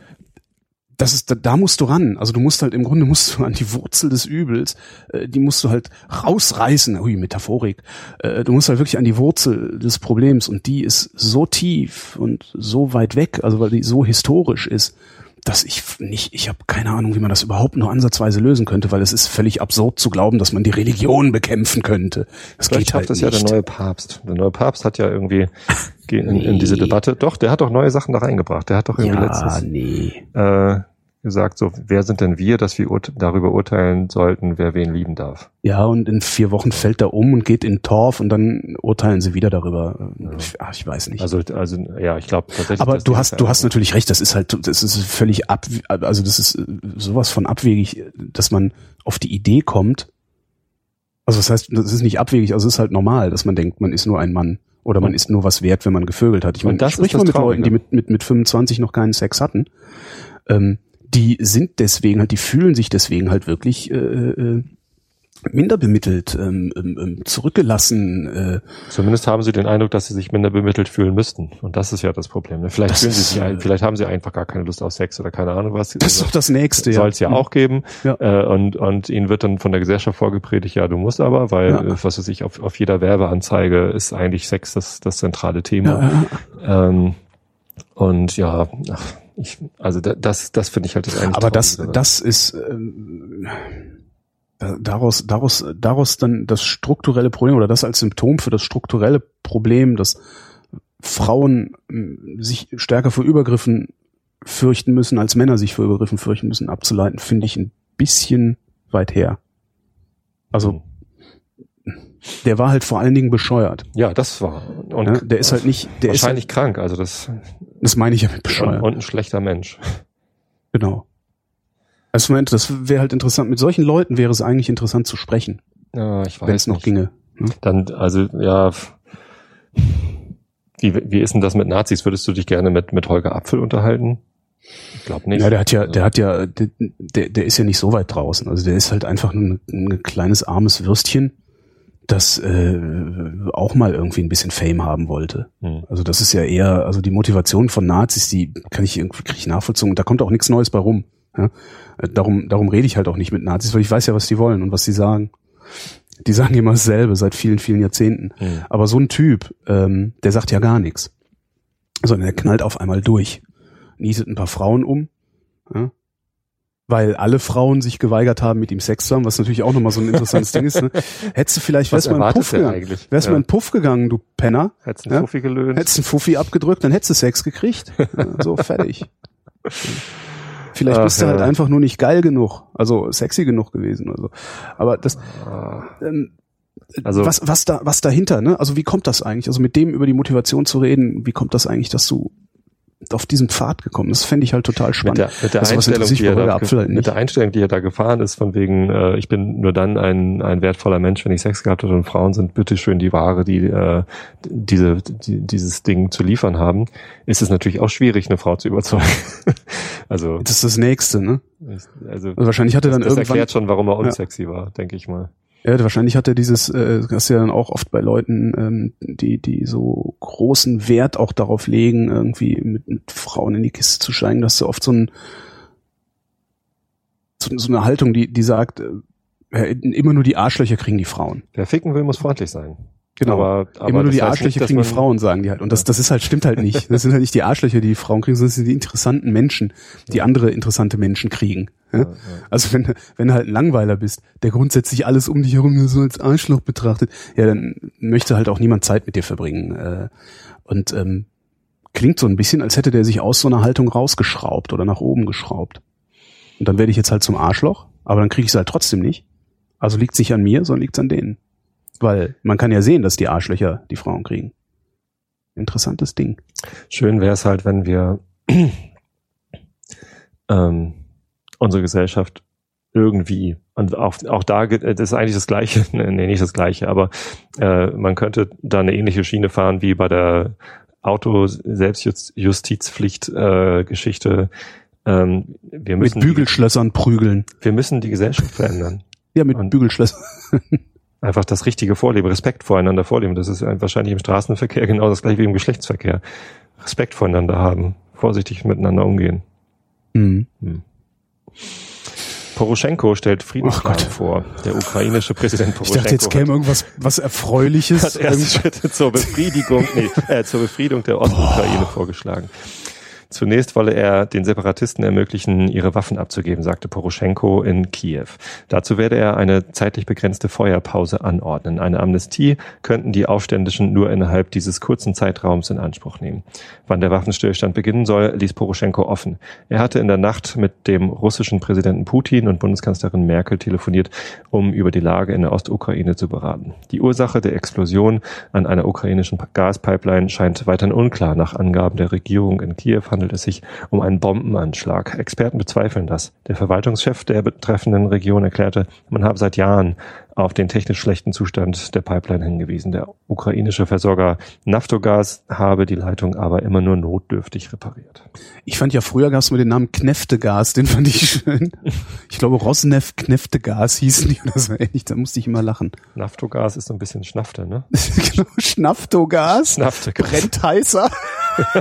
das ist, da, da musst du ran. Also du musst halt im Grunde musst du an die Wurzel des Übels, äh, die musst du halt rausreißen. Ui, Metaphorik. Äh, du musst halt wirklich an die Wurzel des Problems und die ist so tief und so weit weg, also weil die so historisch ist dass ich nicht, ich habe keine Ahnung, wie man das überhaupt nur ansatzweise lösen könnte, weil es ist völlig absurd zu glauben, dass man die Religion bekämpfen könnte. Das Vielleicht geht halt das nicht. ja der neue Papst. Der neue Papst hat ja irgendwie in, in, diese Debatte, doch, der hat doch neue Sachen da reingebracht. Der hat doch irgendwie ja, letztes, nee. äh, gesagt, so, wer sind denn wir, dass wir darüber urteilen sollten, wer wen lieben darf? Ja, und in vier Wochen fällt er um und geht in Torf und dann urteilen sie wieder darüber. Ja. Ach, ich weiß nicht. Also, also ja, ich glaube tatsächlich. Aber du hast, du hast natürlich recht. Das ist halt, das ist völlig ab, also das ist sowas von abwegig, dass man auf die Idee kommt. Also das heißt, das ist nicht abwegig, also es ist halt normal, dass man denkt, man ist nur ein Mann. Oder man ist nur was wert, wenn man gevögelt hat. Ich meine, das sprich mal mit Leuten, die mit, mit, mit 25 noch keinen Sex hatten. Ähm, die sind deswegen halt, die fühlen sich deswegen halt wirklich äh, äh, minder bemittelt, ähm, ähm, ähm, zurückgelassen. Äh. Zumindest haben sie den Eindruck, dass sie sich minder bemittelt fühlen müssten. Und das ist ja das Problem. Ne? Vielleicht fühlen sie sich, ein, vielleicht haben sie einfach gar keine Lust auf Sex oder keine Ahnung was. Das ist doch das Nächste. Soll es ja, ja auch geben. Ja. Äh, und, und ihnen wird dann von der Gesellschaft vorgepredigt, ja, du musst aber, weil, ja. äh, was weiß ich, auf, auf jeder Werbeanzeige ist eigentlich Sex das, das zentrale Thema. Ja, ähm, und ja, ach, ich, also das, das finde ich halt das eigentlich. Aber das, das ist ähm, daraus, daraus, daraus dann das strukturelle Problem oder das als Symptom für das strukturelle Problem, dass Frauen ähm, sich stärker vor Übergriffen fürchten müssen, als Männer sich vor Übergriffen fürchten müssen, abzuleiten, finde ich ein bisschen weit her. Also mhm der war halt vor allen Dingen bescheuert. Ja, das war. Und ja, der ist halt nicht, der wahrscheinlich ist halt, krank. Also das. Das meine ich ja mit bescheuert. Und, ein schlechter Mensch. Genau. Also Moment, das wäre halt interessant. Mit solchen Leuten wäre es eigentlich interessant zu sprechen. Ja, ich weiß. Wenn es noch ginge. Hm? Dann, also ja. Wie, wie ist denn das mit Nazis? Würdest du dich gerne mit mit Holger Apfel unterhalten? Ich glaube nicht. Ja, der hat ja, der hat ja, der, der ist ja nicht so weit draußen. Also der ist halt einfach ein, ein kleines armes Würstchen das äh, auch mal irgendwie ein bisschen Fame haben wollte. Hm. Also das ist ja eher, also die Motivation von Nazis, die kann ich irgendwie krieg ich nachvollziehen und da kommt auch nichts Neues bei rum. Ja? Äh, Darum, darum rede ich halt auch nicht mit Nazis, weil ich weiß ja, was die wollen und was sie sagen. Die sagen immer dasselbe seit vielen, vielen Jahrzehnten. Hm. Aber so ein Typ, ähm, der sagt ja gar nichts. Sondern er knallt auf einmal durch. Nietet ein paar Frauen um. Ja? Weil alle Frauen sich geweigert haben, mit ihm Sex zu haben, was natürlich auch nochmal so ein interessantes Ding ist. Ne? Hättest du vielleicht, wärst mal in erwartet Puff der gegangen. eigentlich? Wärst Ja. mal in Puff gegangen, du Penner. Hättest einen Ja? Fuffi gelöhnt. Hättest einen Fuffi abgedrückt, dann hättest du Sex gekriegt. Ja, so, fertig. Vielleicht Ach, bist du halt ja. einfach nur nicht geil genug, also sexy genug gewesen oder so. Aber das, Ah. ähm, Also- was, was da, was dahinter, ne? Also wie kommt das eigentlich? Also mit dem über die Motivation zu reden, wie kommt das eigentlich, dass du auf diesen Pfad gekommen? Das fände ich halt total mit spannend. der, mit der Also Einstellung, die er da, halt mit der Einstellung, die er da gefahren ist, von wegen, äh, ich bin nur dann ein, ein wertvoller Mensch, wenn ich Sex gehabt habe und Frauen sind bitteschön die Ware, die äh, diese, die, dieses Ding zu liefern haben, ist es natürlich auch schwierig, eine Frau zu überzeugen. also, Das ist das Nächste, ne? also Also wahrscheinlich hat er dann das irgendwann, erklärt schon, warum er unsexy war, denke ich mal. Ja, wahrscheinlich hat er dieses, äh, das ist ja dann auch oft bei Leuten, ähm, die, die so großen Wert auch darauf legen, irgendwie mit, mit Frauen in die Kiste zu steigen, dass du oft so ein, so, so eine Haltung, die, die sagt, äh, immer nur die Arschlöcher kriegen die Frauen. Wer ficken will, muss freundlich sein. Genau. Aber, aber immer nur die Arschlöcher nicht, kriegen die Frauen, sagen die halt. Und das, das ist halt, stimmt halt nicht. Das sind halt nicht die Arschlöcher, die die Frauen kriegen, sondern das sind die interessanten Menschen, die andere interessante Menschen kriegen. Ja? Ja, ja. Also wenn, du- wenn du halt ein Langweiler bist, der grundsätzlich alles um dich herum nur so als Arschloch betrachtet, ja, dann möchte halt auch niemand Zeit mit dir verbringen. Äh, Und ähm, klingt so ein bisschen, als hätte der sich aus so einer Haltung rausgeschraubt oder nach oben geschraubt. Und dann werde ich jetzt halt zum Arschloch, aber dann kriege ich es halt trotzdem nicht. Also liegt nicht an mir, sondern liegt an denen. Weil man kann ja sehen, dass die Arschlöcher die Frauen kriegen. Interessantes Ding. Schön wäre es halt, wenn wir ähm, unsere Gesellschaft irgendwie und auch, auch da geht- das ist eigentlich das Gleiche, nee, nicht das Gleiche, aber äh, man könnte da eine ähnliche Schiene fahren wie bei der Auto-Selbstjustizpflicht-Geschichte. ähm, wir Mit müssen die, Bügelschlössern prügeln. wir müssen die Gesellschaft verändern. Ja, mit Und- Bügelschlössern. Einfach das richtige Vorleben, Respekt voreinander vorleben. Das ist wahrscheinlich im Straßenverkehr genau das gleiche wie im Geschlechtsverkehr. Respekt voreinander haben, vorsichtig miteinander umgehen. Hm. Poroschenko stellt Friedensplan Gott. vor. Der ukrainische Präsident Ich Poroschenko dachte, jetzt käme irgendwas was Erfreuliches. hat erste Schritte zur Befriedigung, nee, äh, zur Befriedung der Ostukraine vorgeschlagen. Zunächst wolle er den Separatisten ermöglichen, ihre Waffen abzugeben, sagte Poroschenko in Kiew. Dazu werde er eine zeitlich begrenzte Feuerpause anordnen. Eine Amnestie könnten die Aufständischen nur innerhalb dieses kurzen Zeitraums in Anspruch nehmen. Wann der Waffenstillstand beginnen soll, ließ Poroschenko offen. Er hatte in der Nacht mit dem russischen Präsidenten Putin und Bundeskanzlerin Merkel telefoniert, um über die Lage in der Ostukraine zu beraten. Die Ursache der Explosion an einer ukrainischen Gaspipeline scheint weiterhin unklar. Nach Angaben der Regierung in Kiew handelt es sich um einen Bombenanschlag. Experten bezweifeln das. Der Verwaltungschef der betreffenden Region erklärte, man habe seit Jahren auf den technisch schlechten Zustand der Pipeline hingewiesen. Der ukrainische Versorger Naftogaz habe die Leitung aber immer nur notdürftig repariert. Ich fand ja früher gab es mal den Namen Kneftegas, den fand ich schön. Ich glaube Rosneft Kneftegas hießen die oder so ähnlich, da musste ich immer lachen. Naftogaz ist so ein bisschen Schnafte, ne? genau, Schnaftogas, Schnaftegas. brennt heißer.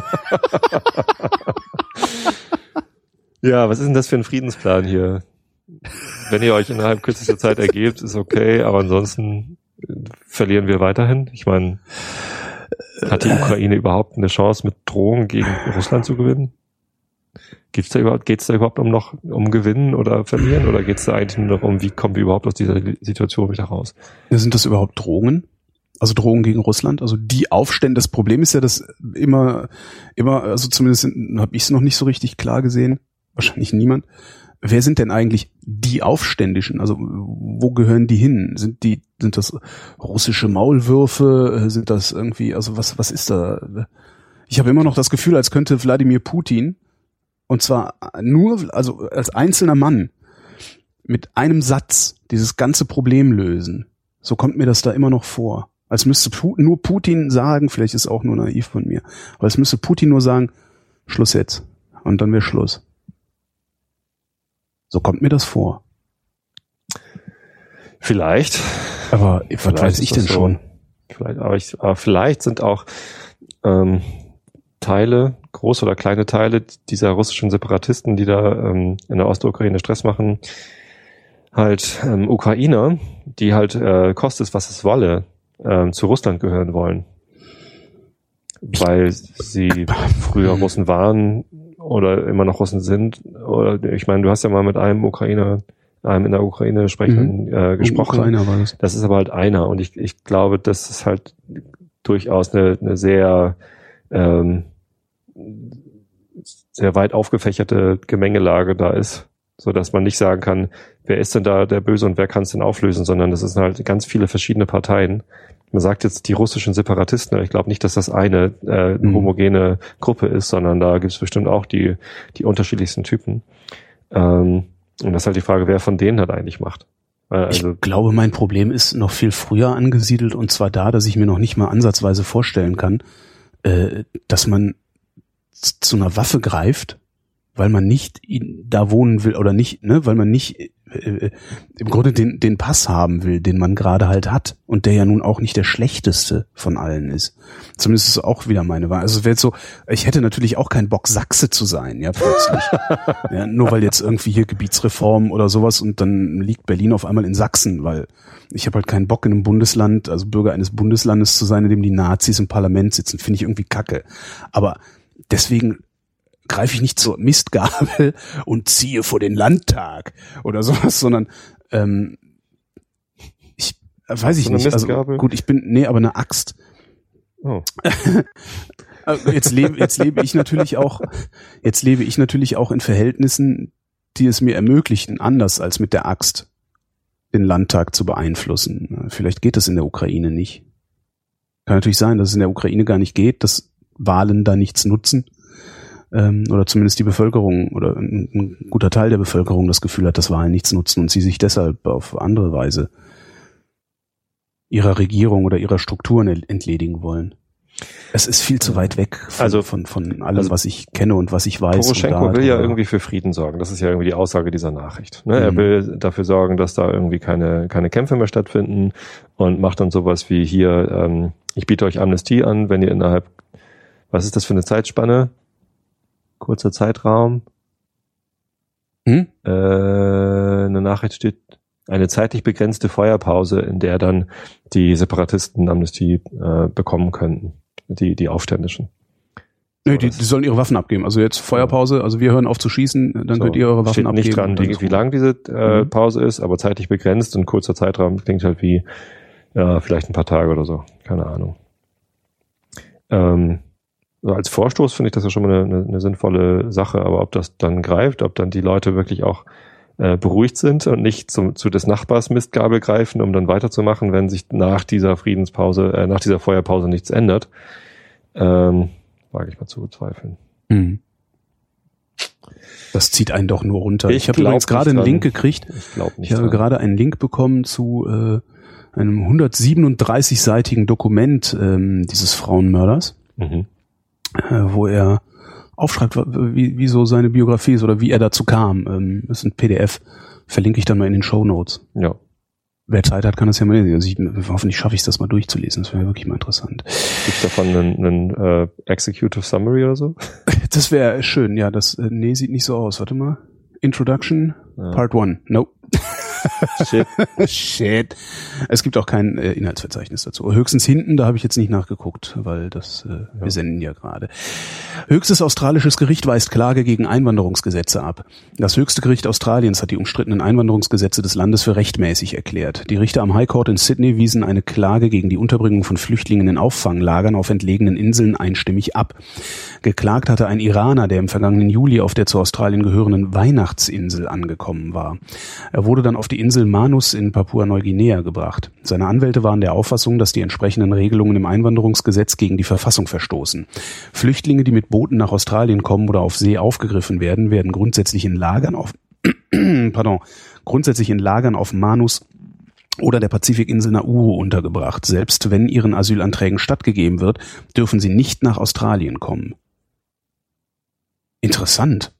Ja, was ist denn das für ein Friedensplan hier? Wenn ihr euch innerhalb kürzester Zeit ergebt, ist okay, aber ansonsten äh, verlieren wir weiterhin. Ich meine, hat die Ukraine überhaupt eine Chance, mit Drohungen gegen Russland zu gewinnen? Geht's da überhaupt, geht's da überhaupt um noch um Gewinnen oder Verlieren oder geht's da eigentlich nur darum, wie kommen wir überhaupt aus dieser Situation wieder raus? Sind das überhaupt Drohungen? Also Drohungen gegen Russland? Also die Aufstände, das Problem ist ja, dass immer, immer, also zumindest habe ich es noch nicht so richtig klar gesehen, wahrscheinlich niemand. Wer sind denn eigentlich die Aufständischen? Also wo gehören die hin? Sind die, sind das russische Maulwürfe? Sind das irgendwie, also was, was ist da? Ich habe immer noch das Gefühl, als könnte Wladimir Putin, und zwar nur, also als einzelner Mann, mit einem Satz dieses ganze Problem lösen. So kommt mir das da immer noch vor. Als müsste Pu nur Putin sagen, vielleicht ist auch nur naiv von mir, aber als müsste Putin nur sagen, Schluss jetzt. Und dann wäre Schluss. So kommt mir das vor. Vielleicht. Aber was weiß ich denn so. schon? Vielleicht, aber, ich, aber vielleicht sind auch ähm, Teile, große oder kleine Teile dieser russischen Separatisten, die da ähm, in der Ostukraine Stress machen, halt ähm, Ukrainer, die halt äh, kostet was es wolle, ähm, zu Russland gehören wollen. Weil sie früher Russen waren oder immer noch Russen sind. Oder ich meine, du hast ja mal mit einem Ukrainer, einem in der Ukraine sprechenden mhm. äh, gesprochen. Ukrainer war das. das ist aber halt einer. Und ich, ich glaube, das ist halt durchaus eine, eine sehr ähm, sehr weit aufgefächerte Gemengelage da ist, so dass man nicht sagen kann, wer ist denn da der Böse und wer kann es denn auflösen, sondern das sind halt ganz viele verschiedene Parteien. Man sagt jetzt die russischen Separatisten, aber ich glaube nicht, dass das eine äh, mhm. homogene Gruppe ist, sondern da gibt es bestimmt auch die, die unterschiedlichsten Typen. Ähm, und das ist halt die Frage, wer von denen halt eigentlich macht. Also, ich glaube, mein Problem ist noch viel früher angesiedelt und zwar da, dass ich mir noch nicht mal ansatzweise vorstellen kann, äh, dass man zu einer Waffe greift, weil man nicht da wohnen will oder nicht, ne, weil man nicht äh, im Grunde den, den Pass haben will, den man gerade halt hat und der ja nun auch nicht der schlechteste von allen ist. Zumindest ist es auch wieder meine Wahl. Also es wäre so, ich hätte natürlich auch keinen Bock, Sachse zu sein, ja, plötzlich. ja, nur weil jetzt irgendwie hier Gebietsreform oder sowas und dann liegt Berlin auf einmal in Sachsen, weil ich habe halt keinen Bock in einem Bundesland, also Bürger eines Bundeslandes zu sein, in dem die Nazis im Parlament sitzen. Finde ich irgendwie kacke. Aber deswegen greife ich nicht zur Mistgabel und ziehe vor den Landtag oder sowas, sondern ähm, ich äh, weiß ich so nicht. Also, gut, ich bin nee, aber eine Axt. Oh. Äh, jetzt lebe jetzt lebe ich natürlich auch jetzt lebe ich natürlich auch in Verhältnissen, die es mir ermöglichen, anders als mit der Axt den Landtag zu beeinflussen. Vielleicht geht das in der Ukraine nicht. Kann natürlich sein, dass es in der Ukraine gar nicht geht, dass Wahlen da nichts nutzen ähm, oder zumindest die Bevölkerung oder ein, ein, guter Teil der Bevölkerung das Gefühl hat, dass Wahlen nichts nutzen und sie sich deshalb auf andere Weise ihrer Regierung oder ihrer Strukturen entledigen wollen. Es ist viel zu weit weg von, also, von, von allem, also, was ich kenne und was ich weiß. Poroschenko will ja irgendwie für Frieden sorgen. Das ist ja irgendwie die Aussage dieser Nachricht. Ne? Mhm. Er will dafür sorgen, dass da irgendwie keine, keine Kämpfe mehr stattfinden und macht dann sowas wie hier, ähm, ich biete euch Amnestie an, wenn ihr innerhalb, was ist das für eine Zeitspanne? Kurzer Zeitraum. Hm? Äh, eine Nachricht steht, eine zeitlich begrenzte Feuerpause, in der dann die Separatisten Amnestie äh, bekommen könnten, die, die Aufständischen. Nee, die, die sollen ihre Waffen abgeben. Also jetzt Feuerpause, also wir hören auf zu schießen, dann so, könnt ihr eure Waffen steht abgeben. Nicht dran, wie, wie lang diese äh, mhm. Pause ist, aber zeitlich begrenzt und kurzer Zeitraum klingt halt wie ja, vielleicht ein paar Tage oder so. Keine Ahnung. Ähm, also als Vorstoß finde ich das ja schon mal eine, eine, sinnvolle Sache, aber ob das dann greift, ob dann die Leute wirklich auch äh, beruhigt sind und nicht zum, zu des Nachbars Mistgabel greifen, um dann weiterzumachen, wenn sich nach dieser Friedenspause, äh, nach dieser Feuerpause nichts ändert, ähm, wage ich mal zu bezweifeln. Mhm. Das zieht einen doch nur runter. Ich, ich habe übrigens gerade einen Link gekriegt. Ich, glaub nicht ich habe gerade einen Link bekommen zu äh, einem 137-seitigen Dokument ähm, dieses Frauenmörders. Mhm wo er aufschreibt, wie, wie so seine Biografie ist oder wie er dazu kam. Ähm, das ist ein PDF. Verlinke ich dann mal in den Show Notes. Ja. Wer Zeit hat, kann das ja mal lesen. Also ich, hoffentlich schaffe ich das mal durchzulesen. Das wäre wirklich mal interessant. Gibt davon einen, einen uh, Executive Summary oder so? Das wäre schön, ja. Das äh, nee, sieht nicht so aus. Warte mal. Introduction, ja. Part 1. Nope. Shit. Shit. Es gibt auch kein äh, Inhaltsverzeichnis dazu. Höchstens hinten, da habe ich jetzt nicht nachgeguckt, weil das äh, ja. wir senden ja gerade. Höchstes australisches Gericht weist Klage gegen Einwanderungsgesetze ab. Das höchste Gericht Australiens hat die umstrittenen Einwanderungsgesetze des Landes für rechtmäßig erklärt. Die Richter am High Court in Sydney wiesen eine Klage gegen die Unterbringung von Flüchtlingen in Auffanglagern auf entlegenen Inseln einstimmig ab. Geklagt hatte ein Iraner, der im vergangenen Juli auf der zu Australien gehörenden Weihnachtsinsel angekommen war. Er wurde dann auf die Insel Manus in Papua-Neuguinea gebracht. Seine Anwälte waren der Auffassung, dass die entsprechenden Regelungen im Einwanderungsgesetz gegen die Verfassung verstoßen. Flüchtlinge, die mit Booten nach Australien kommen oder auf See aufgegriffen werden, werden grundsätzlich in Lagern auf pardon, grundsätzlich in Lagern auf Manus oder der Pazifikinsel Nauru untergebracht. Selbst wenn ihren Asylanträgen stattgegeben wird, dürfen sie nicht nach Australien kommen. Interessant.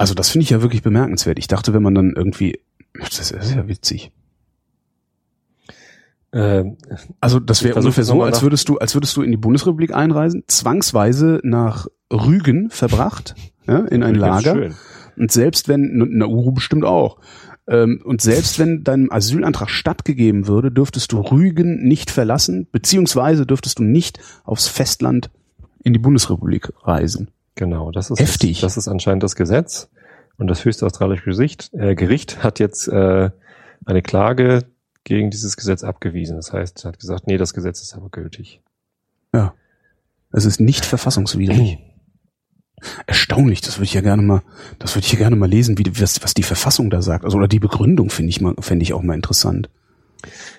Also das finde ich ja wirklich bemerkenswert. Ich dachte, wenn man dann irgendwie, das ist ja witzig. Ähm, Also das wäre ungefähr so, als würdest du, als würdest du in die Bundesrepublik einreisen, zwangsweise nach Rügen verbracht, ja, in ein Lager. Und selbst wenn, der Uru bestimmt auch, ähm, und selbst wenn deinem Asylantrag stattgegeben würde, dürftest du Rügen nicht verlassen, beziehungsweise dürftest du nicht aufs Festland in die Bundesrepublik reisen. Genau, das ist Heftig. Das, das ist anscheinend das Gesetz. Und das höchste australische Gesicht, äh, Gericht hat jetzt äh, eine Klage gegen dieses Gesetz abgewiesen. Das heißt, hat gesagt, nee, das Gesetz ist aber gültig. Ja. Es ist nicht verfassungswidrig. Erstaunlich, das würde ich ja gerne mal, das würde ich ja gerne mal lesen, wie, was, was die Verfassung da sagt. Also, oder die Begründung finde ich mal, fände ich auch mal interessant.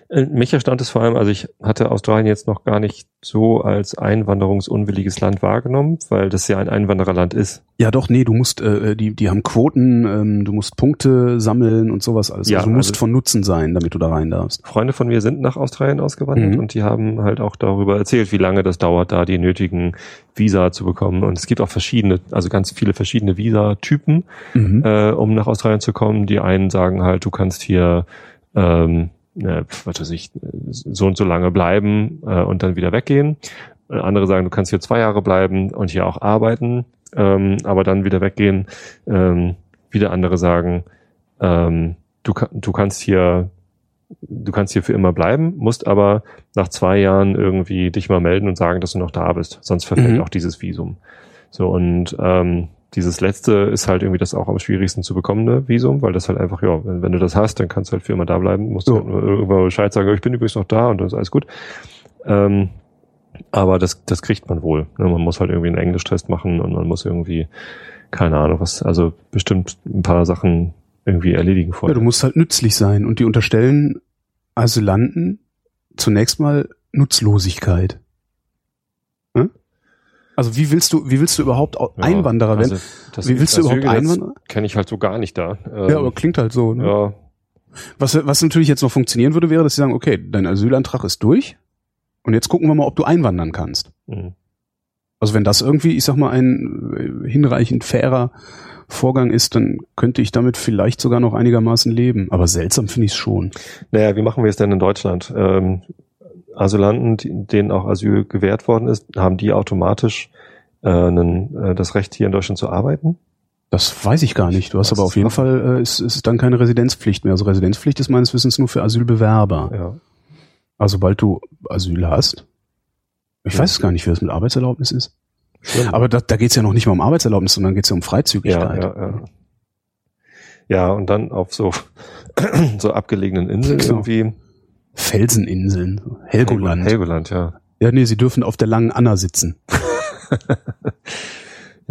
Äh, Mich erstaunt es vor allem, also ich hatte Australien jetzt noch gar nicht so als einwanderungsunwilliges Land wahrgenommen, weil das ja ein Einwandererland ist. Ja, doch, nee, du musst, äh, die, die haben Quoten, ähm, du musst Punkte sammeln und sowas alles. Ja, also du musst also- von Nutzen sein, damit du da rein darfst. Freunde von mir sind nach Australien ausgewandert Mhm. und die haben halt auch darüber erzählt, wie lange das dauert, da die nötigen Visa zu bekommen. Und es gibt auch verschiedene, also ganz viele verschiedene Visa-Typen, Mhm. äh, um nach Australien zu kommen. Die einen sagen halt, du kannst hier ähm, ne, was weiß ich, so und so lange bleiben äh, und dann wieder weggehen. Äh, Andere sagen, du kannst hier zwei Jahre bleiben und hier auch arbeiten, ähm, aber dann wieder weggehen. Ähm, wieder andere sagen, ähm, du, du kannst hier du kannst hier für immer bleiben, musst aber nach zwei Jahren irgendwie dich mal melden und sagen, dass du noch da bist. Sonst verfällt Mhm. auch dieses Visum. So und ähm, dieses letzte ist halt irgendwie das auch am schwierigsten zu bekommende Visum, weil das halt einfach, ja, wenn, wenn du das hast, dann kannst du halt für immer da bleiben, musst du Ja. halt irgendwann Bescheid sagen, ich bin übrigens noch da und dann ist alles gut. Ähm, aber das, das kriegt man wohl. Ne? Man muss halt irgendwie einen Englischtest machen und man muss irgendwie, keine Ahnung, was, also bestimmt ein paar Sachen irgendwie erledigen Ja, vorher. du musst halt nützlich sein und die unterstellen Asylanten zunächst mal Nutzlosigkeit. Also wie willst du, wie willst du überhaupt Einwanderer werden? also das wie willst du überhaupt Einwanderer? Kenne ich halt so gar nicht da. Ähm, Ja, aber klingt halt so. Ne? ja, Was, was natürlich jetzt noch funktionieren würde, wäre, dass sie sagen, okay, dein Asylantrag ist durch und jetzt gucken wir mal, ob du einwandern kannst. mhm. Also wenn das irgendwie, ich sag mal, ein äh, hinreichend fairer Vorgang ist, dann könnte ich damit vielleicht sogar noch einigermaßen leben. Aber seltsam finde ich es schon. Naja, wie machen wir es denn in Deutschland? Ähm, Asylanten, denen auch Asyl gewährt worden ist, haben die automatisch äh, einen, äh, das Recht, hier in Deutschland zu arbeiten? Das weiß ich gar nicht. Du hast aber auf jeden Fall, äh, ist, ist dann keine Residenzpflicht mehr. Also Residenzpflicht ist meines Wissens nur für Asylbewerber. Ja. Also sobald du Asyl hast. Ich Ja. weiß es gar nicht, wie das mit Arbeitserlaubnis ist. Schlimm. Aber da, da geht es ja noch nicht mal um Arbeitserlaubnis, sondern geht es ja um ja, Freizügigkeit. ja, ja. Ja, und dann auf so, so abgelegenen Inseln Genau. irgendwie. Felseninseln, Helgoland. Helgoland, ja. Ja, nee, sie dürfen auf der langen Anna sitzen.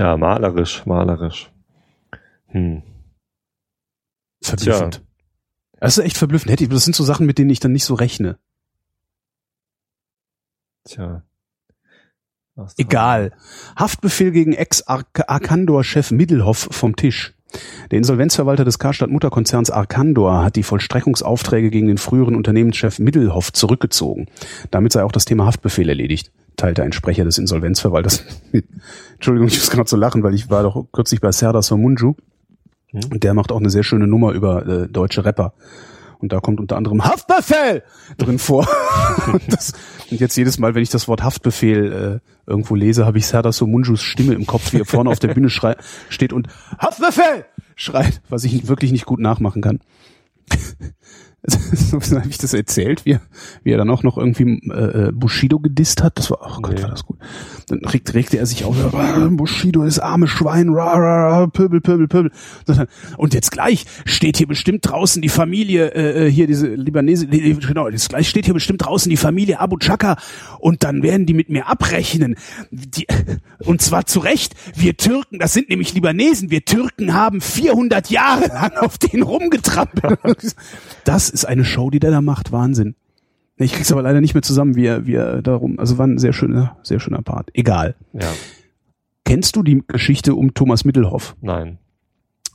Ja, malerisch, malerisch. Hm. Verblüffend. Das ist echt verblüffend. Hätte ich, das sind so Sachen, mit denen ich dann nicht so rechne. Tja. Egal. Haftbefehl gegen Ex-Arkandor-Chef Middelhoff vom Tisch. Der Insolvenzverwalter des Karstadt-Mutterkonzerns Arkandor hat die Vollstreckungsaufträge gegen den früheren Unternehmenschef Middelhoff zurückgezogen. Damit sei auch das Thema Haftbefehl erledigt, teilte ein Sprecher des Insolvenzverwalters mit. Entschuldigung, ich muss gerade so lachen, weil ich war doch kürzlich bei Serdar Somunju Hm? und der macht auch eine sehr schöne Nummer über äh, deutsche Rapper. Und da kommt unter anderem Haftbefehl drin vor. und, das, und jetzt jedes Mal, wenn ich das Wort Haftbefehl äh, irgendwo lese, habe ich Serdar Somunjus Stimme im Kopf, wie er vorne auf der Bühne schrei steht und Haftbefehl schreit, was ich wirklich nicht gut nachmachen kann. so habe ich das erzählt, wie er, wie er dann auch noch irgendwie äh, äh, Bushido gedisst hat. Das war, oh Gott, Nee. war das gut. Dann regt, regte er sich auf, ah, Bushido ist arme Schwein, ra, ra, ra, pöbel, pöbel, pöbel. Und jetzt gleich steht hier bestimmt draußen die Familie, äh, äh, hier diese Libanese, genau, jetzt gleich steht hier bestimmt draußen die Familie Abu Chaka und dann werden die mit mir abrechnen. Die, und zwar zu Recht, wir Türken, das sind nämlich Libanesen, wir Türken haben 400 Jahre lang auf den rumgetrampelt. Das ist eine Show, die der da macht, Wahnsinn. Ich krieg's aber leider nicht mehr zusammen, wie er, wie er darum, also war ein sehr schöner, sehr schöner Part. Egal. Ja, Kennst du die Geschichte um Thomas Mittelhoff? nein.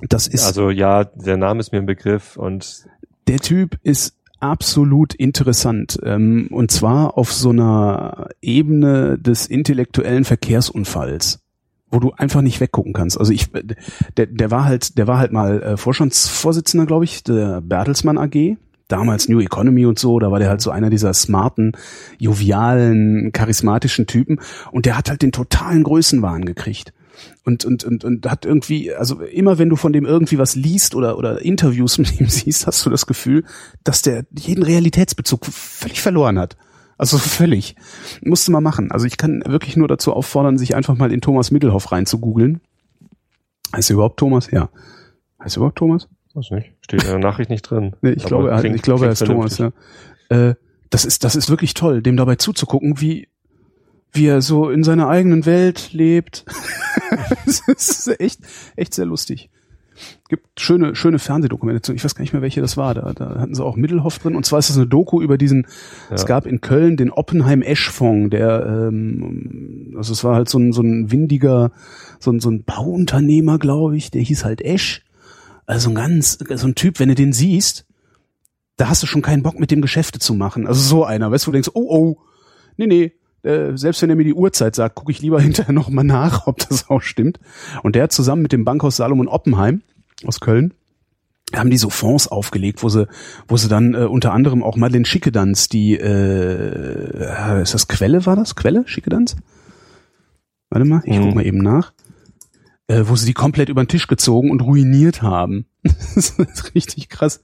Das ist, Also ja, der Name ist mir ein Begriff und der Typ ist absolut interessant. Ähm, und zwar auf so einer Ebene des intellektuellen Verkehrsunfalls, wo du einfach nicht weggucken kannst. Also ich, der, der war halt, der war halt mal äh, Vorstandsvorsitzender, glaube ich, der Bertelsmann AG. Damals New Economy und so, da war der halt so einer dieser smarten, jovialen, charismatischen Typen und der hat halt den totalen Größenwahn gekriegt. Und, und, und, und hat irgendwie, also immer wenn du von dem irgendwie was liest oder, oder Interviews mit ihm siehst, hast du das Gefühl, dass der jeden Realitätsbezug völlig verloren hat. Also völlig. Musste mal machen. Also ich kann wirklich nur dazu auffordern, sich einfach mal in Thomas Middelhoff googeln. Heißt er überhaupt Thomas? Ja. Heißt er überhaupt Thomas? Weiß nicht. Steht in der Nachricht nicht drin. Nee, ich glaube, er, klingt, ich glaube, er ist Thomas, ja. Äh, das ist, das ist wirklich toll, dem dabei zuzugucken, wie, wie er so in seiner eigenen Welt lebt. das ist echt, echt sehr lustig. Gibt schöne, schöne Fernsehdokumentation. Ich weiß gar nicht mehr, welche das war. Da, da hatten sie auch Mittelhoff drin. Und zwar ist das eine Doku über diesen, ja. es gab in Köln den Oppenheim-Esch-Fonds, der, ähm, also es war halt so ein, so ein windiger, so ein, so ein Bauunternehmer, glaube ich, der hieß halt Esch. Also ein ganz, so ein Typ, wenn du den siehst, da hast du schon keinen Bock mit dem Geschäfte zu machen. Also so einer, weißt du, wo du denkst, oh, oh, nee, nee, äh, selbst wenn er mir die Uhrzeit sagt, gucke ich lieber hinterher nochmal nach, ob das auch stimmt. Und der hat zusammen mit dem Bankhaus Salomon Oppenheim aus Köln, haben die so Fonds aufgelegt, wo sie, wo sie dann äh, unter anderem auch Madeleine Schickedanz, die, äh, ist das Quelle, war das? Quelle? Schickedanz? Warte mal, ich guck mhm. mal eben nach äh, wo sie die komplett über den Tisch gezogen und ruiniert haben. das ist richtig krass.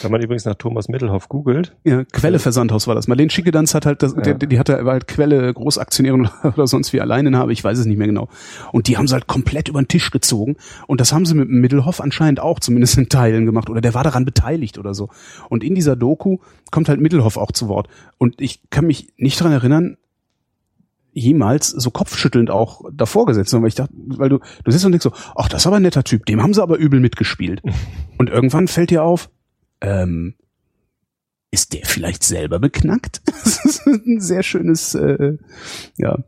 Wenn man übrigens nach Thomas Mittelhoff googelt. Ja, Quelle Versandhaus war das. Marlene Schickedanz hat halt, das, ja. die, die hatte halt Quelle Großaktionärin oder sonst wie alleine habe, ich weiß es nicht mehr genau. Und die haben sie halt komplett über den Tisch gezogen. Und das haben sie mit Mittelhoff anscheinend auch zumindest in Teilen gemacht. Oder der war daran beteiligt oder so. Und in dieser Doku kommt halt Mittelhoff auch zu Wort. Und ich kann mich nicht dran erinnern, jemals so kopfschüttelnd auch davor gesetzt, weil ich dachte, weil du, du sitzt und denkst so, ach, das ist aber ein netter Typ, dem haben sie aber übel mitgespielt. Und irgendwann fällt dir auf, ähm, ist der vielleicht selber beknackt? das ist ein sehr schönes, äh, ja.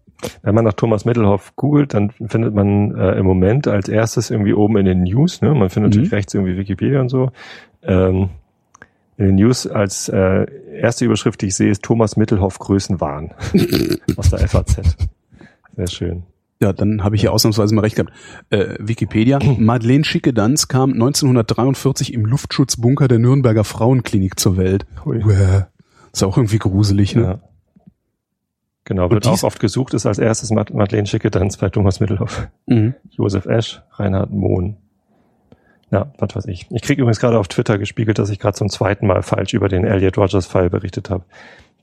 Wenn man nach Thomas Mittelhoff googelt, dann findet man äh, im Moment als erstes irgendwie oben in den News, ne? man findet mhm. natürlich rechts irgendwie Wikipedia und so, ähm, in den News als äh, erste Überschrift, die ich sehe, ist Thomas Mittelhoff Größenwahn aus der FAZ. Sehr schön. Ja, dann habe ich hier ausnahmsweise mal recht gehabt. Äh, Wikipedia. Madeleine Schickedanz kam 1943 im Luftschutzbunker der Nürnberger Frauenklinik zur Welt. Ui. Ist auch irgendwie gruselig, ne? Ja. Genau, wird auch oft gesucht, ist als erstes Madeleine Schickedanz bei Thomas Mittelhoff. Mhm. Josef Esch, Reinhard Mohn. Ja, was weiß ich. Ich kriege übrigens gerade auf Twitter gespiegelt, dass ich gerade zum zweiten Mal falsch über den Elliot Rogers Fall berichtet habe.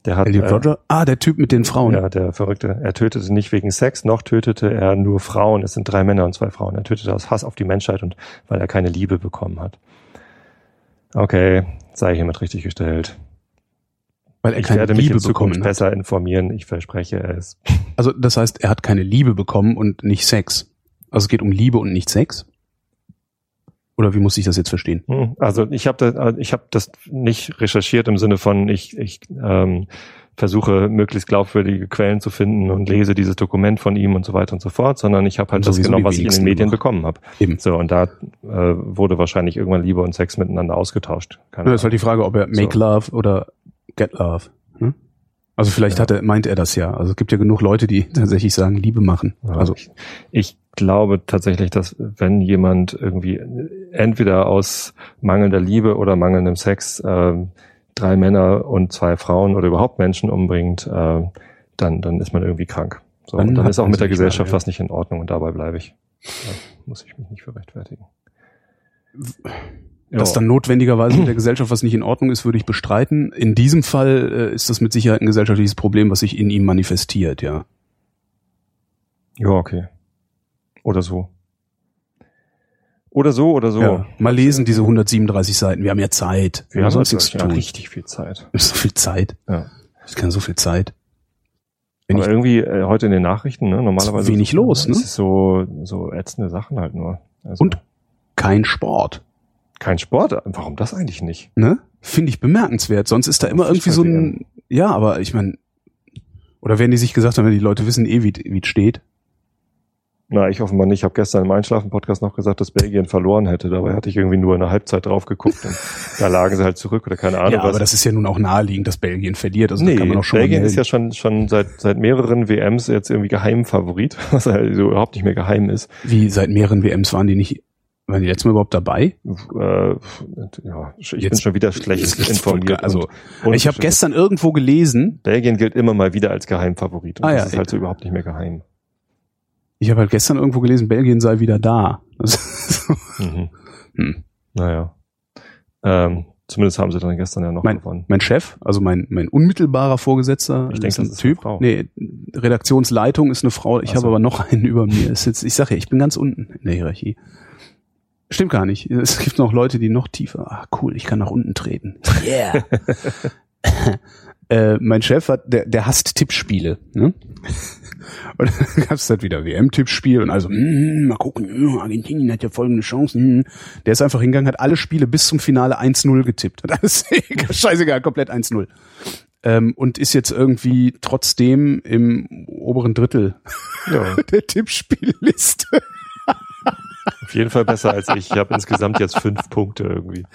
Der hat, Elliot äh, Roger? Ah, der Typ mit den Frauen. Ja, der Verrückte. Er tötete nicht wegen Sex, noch tötete er nur Frauen. Es sind drei Männer und zwei Frauen. Er tötete aus Hass auf die Menschheit und weil er keine Liebe bekommen hat. Okay, sei hiermit richtig gestellt. Weil er ich keine werde mich Liebe in Zukunft bekommen besser informieren. Ich verspreche es. Also das heißt, er hat keine Liebe bekommen und nicht Sex. Also es geht um Liebe und nicht Sex? Oder wie muss ich das jetzt verstehen? Hm, also ich habe das, ich hab das nicht recherchiert im Sinne von, ich, ich ähm, versuche möglichst glaubwürdige Quellen zu finden und lese dieses Dokument von ihm und so weiter und so fort, sondern ich habe halt das genommen, was ich in den Medien gemacht. bekommen habe. Eben. So, und da äh, wurde wahrscheinlich irgendwann Liebe und Sex miteinander ausgetauscht. Keine ja, das ist halt die Frage, ob er Make so. Love oder Get Love. Also vielleicht ja. hat er, meint er das ja. Also es gibt ja genug Leute, die tatsächlich sagen, Liebe machen. Ja, also ich, ich glaube tatsächlich, dass wenn jemand irgendwie entweder aus mangelnder Liebe oder mangelndem Sex äh, drei Männer und zwei Frauen oder überhaupt Menschen umbringt, äh, dann, dann ist man irgendwie krank. So, dann und dann ist auch mit der Gesellschaft ja. was nicht in Ordnung und dabei bleibe ich. Da muss ich mich nicht für rechtfertigen. Dass dann notwendigerweise mit der Gesellschaft was nicht in Ordnung ist, würde ich bestreiten. In diesem Fall äh, ist das mit Sicherheit ein gesellschaftliches Problem, was sich in ihm manifestiert, ja. Ja, okay. Oder so. Oder so, oder so. Ja, mal lesen diese 137 Seiten. Wir haben ja Zeit. Wir, Wir haben sonst nichts ja, tun. richtig viel Zeit. So viel Zeit. Ja. Ich kann so viel Zeit. Wenn Aber irgendwie äh, heute in den Nachrichten, ne, normalerweise wenig ist, los, ne? Ist so so ätzende Sachen halt nur. Also Und kein Sport. Kein Sport? Warum das eigentlich nicht? Ne? Finde ich bemerkenswert. Sonst ist da immer irgendwie so ein, ja, aber ich meine, oder werden die sich gesagt haben, die Leute wissen eh, wie es steht. Na, ich offenbar nicht. Ich habe gestern im Einschlafen-Podcast noch gesagt, dass Belgien verloren hätte. Dabei hatte ich irgendwie nur in der Halbzeit drauf geguckt und da lagen sie halt zurück oder keine Ahnung. Ja, aber was. das ist ja nun auch naheliegend, dass Belgien verliert. Also nee, kann man auch schon Belgien ist ja schon schon seit seit mehreren WMs jetzt irgendwie Geheimfavorit, was halt so überhaupt nicht mehr geheim ist. Wie seit mehreren WMs waren die nicht Waren die letztes Mal überhaupt dabei? Äh, ja, ich bin Jetzt- schon wieder schlecht informiert. also, und Ich habe gestern irgendwo gelesen, Belgien gilt immer mal wieder als Geheimfavorit. Und Ah, das ja. ist halt so überhaupt nicht mehr geheim. ich habe halt gestern irgendwo gelesen, Belgien sei wieder da. Mhm. Hm. Naja. Ähm, zumindest haben sie dann gestern ja noch Mein, gewonnen. mein Chef, also mein, mein unmittelbarer Vorgesetzter, Ich denke, ist ein das ist eine Typ. Frau. Nee, Redaktionsleitung ist eine Frau. Ich Ach habe aber noch einen über mir. Ist jetzt, ich sage ja, ich bin ganz unten in der Hierarchie. Stimmt gar nicht. Es gibt noch Leute, die noch tiefer. Ah, cool, ich kann nach unten treten. Yeah. äh, mein Chef hat, der, der hasst Tippspiele. Ne? Und dann gab es halt wieder WM-Tippspiel und also, mm, mal gucken, mm, Argentinien hat ja folgende Chancen. Mm. Der ist einfach hingegangen, hat alle Spiele bis zum Finale 1-0 getippt. Hat alles scheißegal, komplett 1-0. Ähm, und ist jetzt irgendwie trotzdem im oberen Drittel Ja, der Tippspielliste. Auf jeden Fall besser als ich. Ich habe insgesamt jetzt fünf Punkte irgendwie.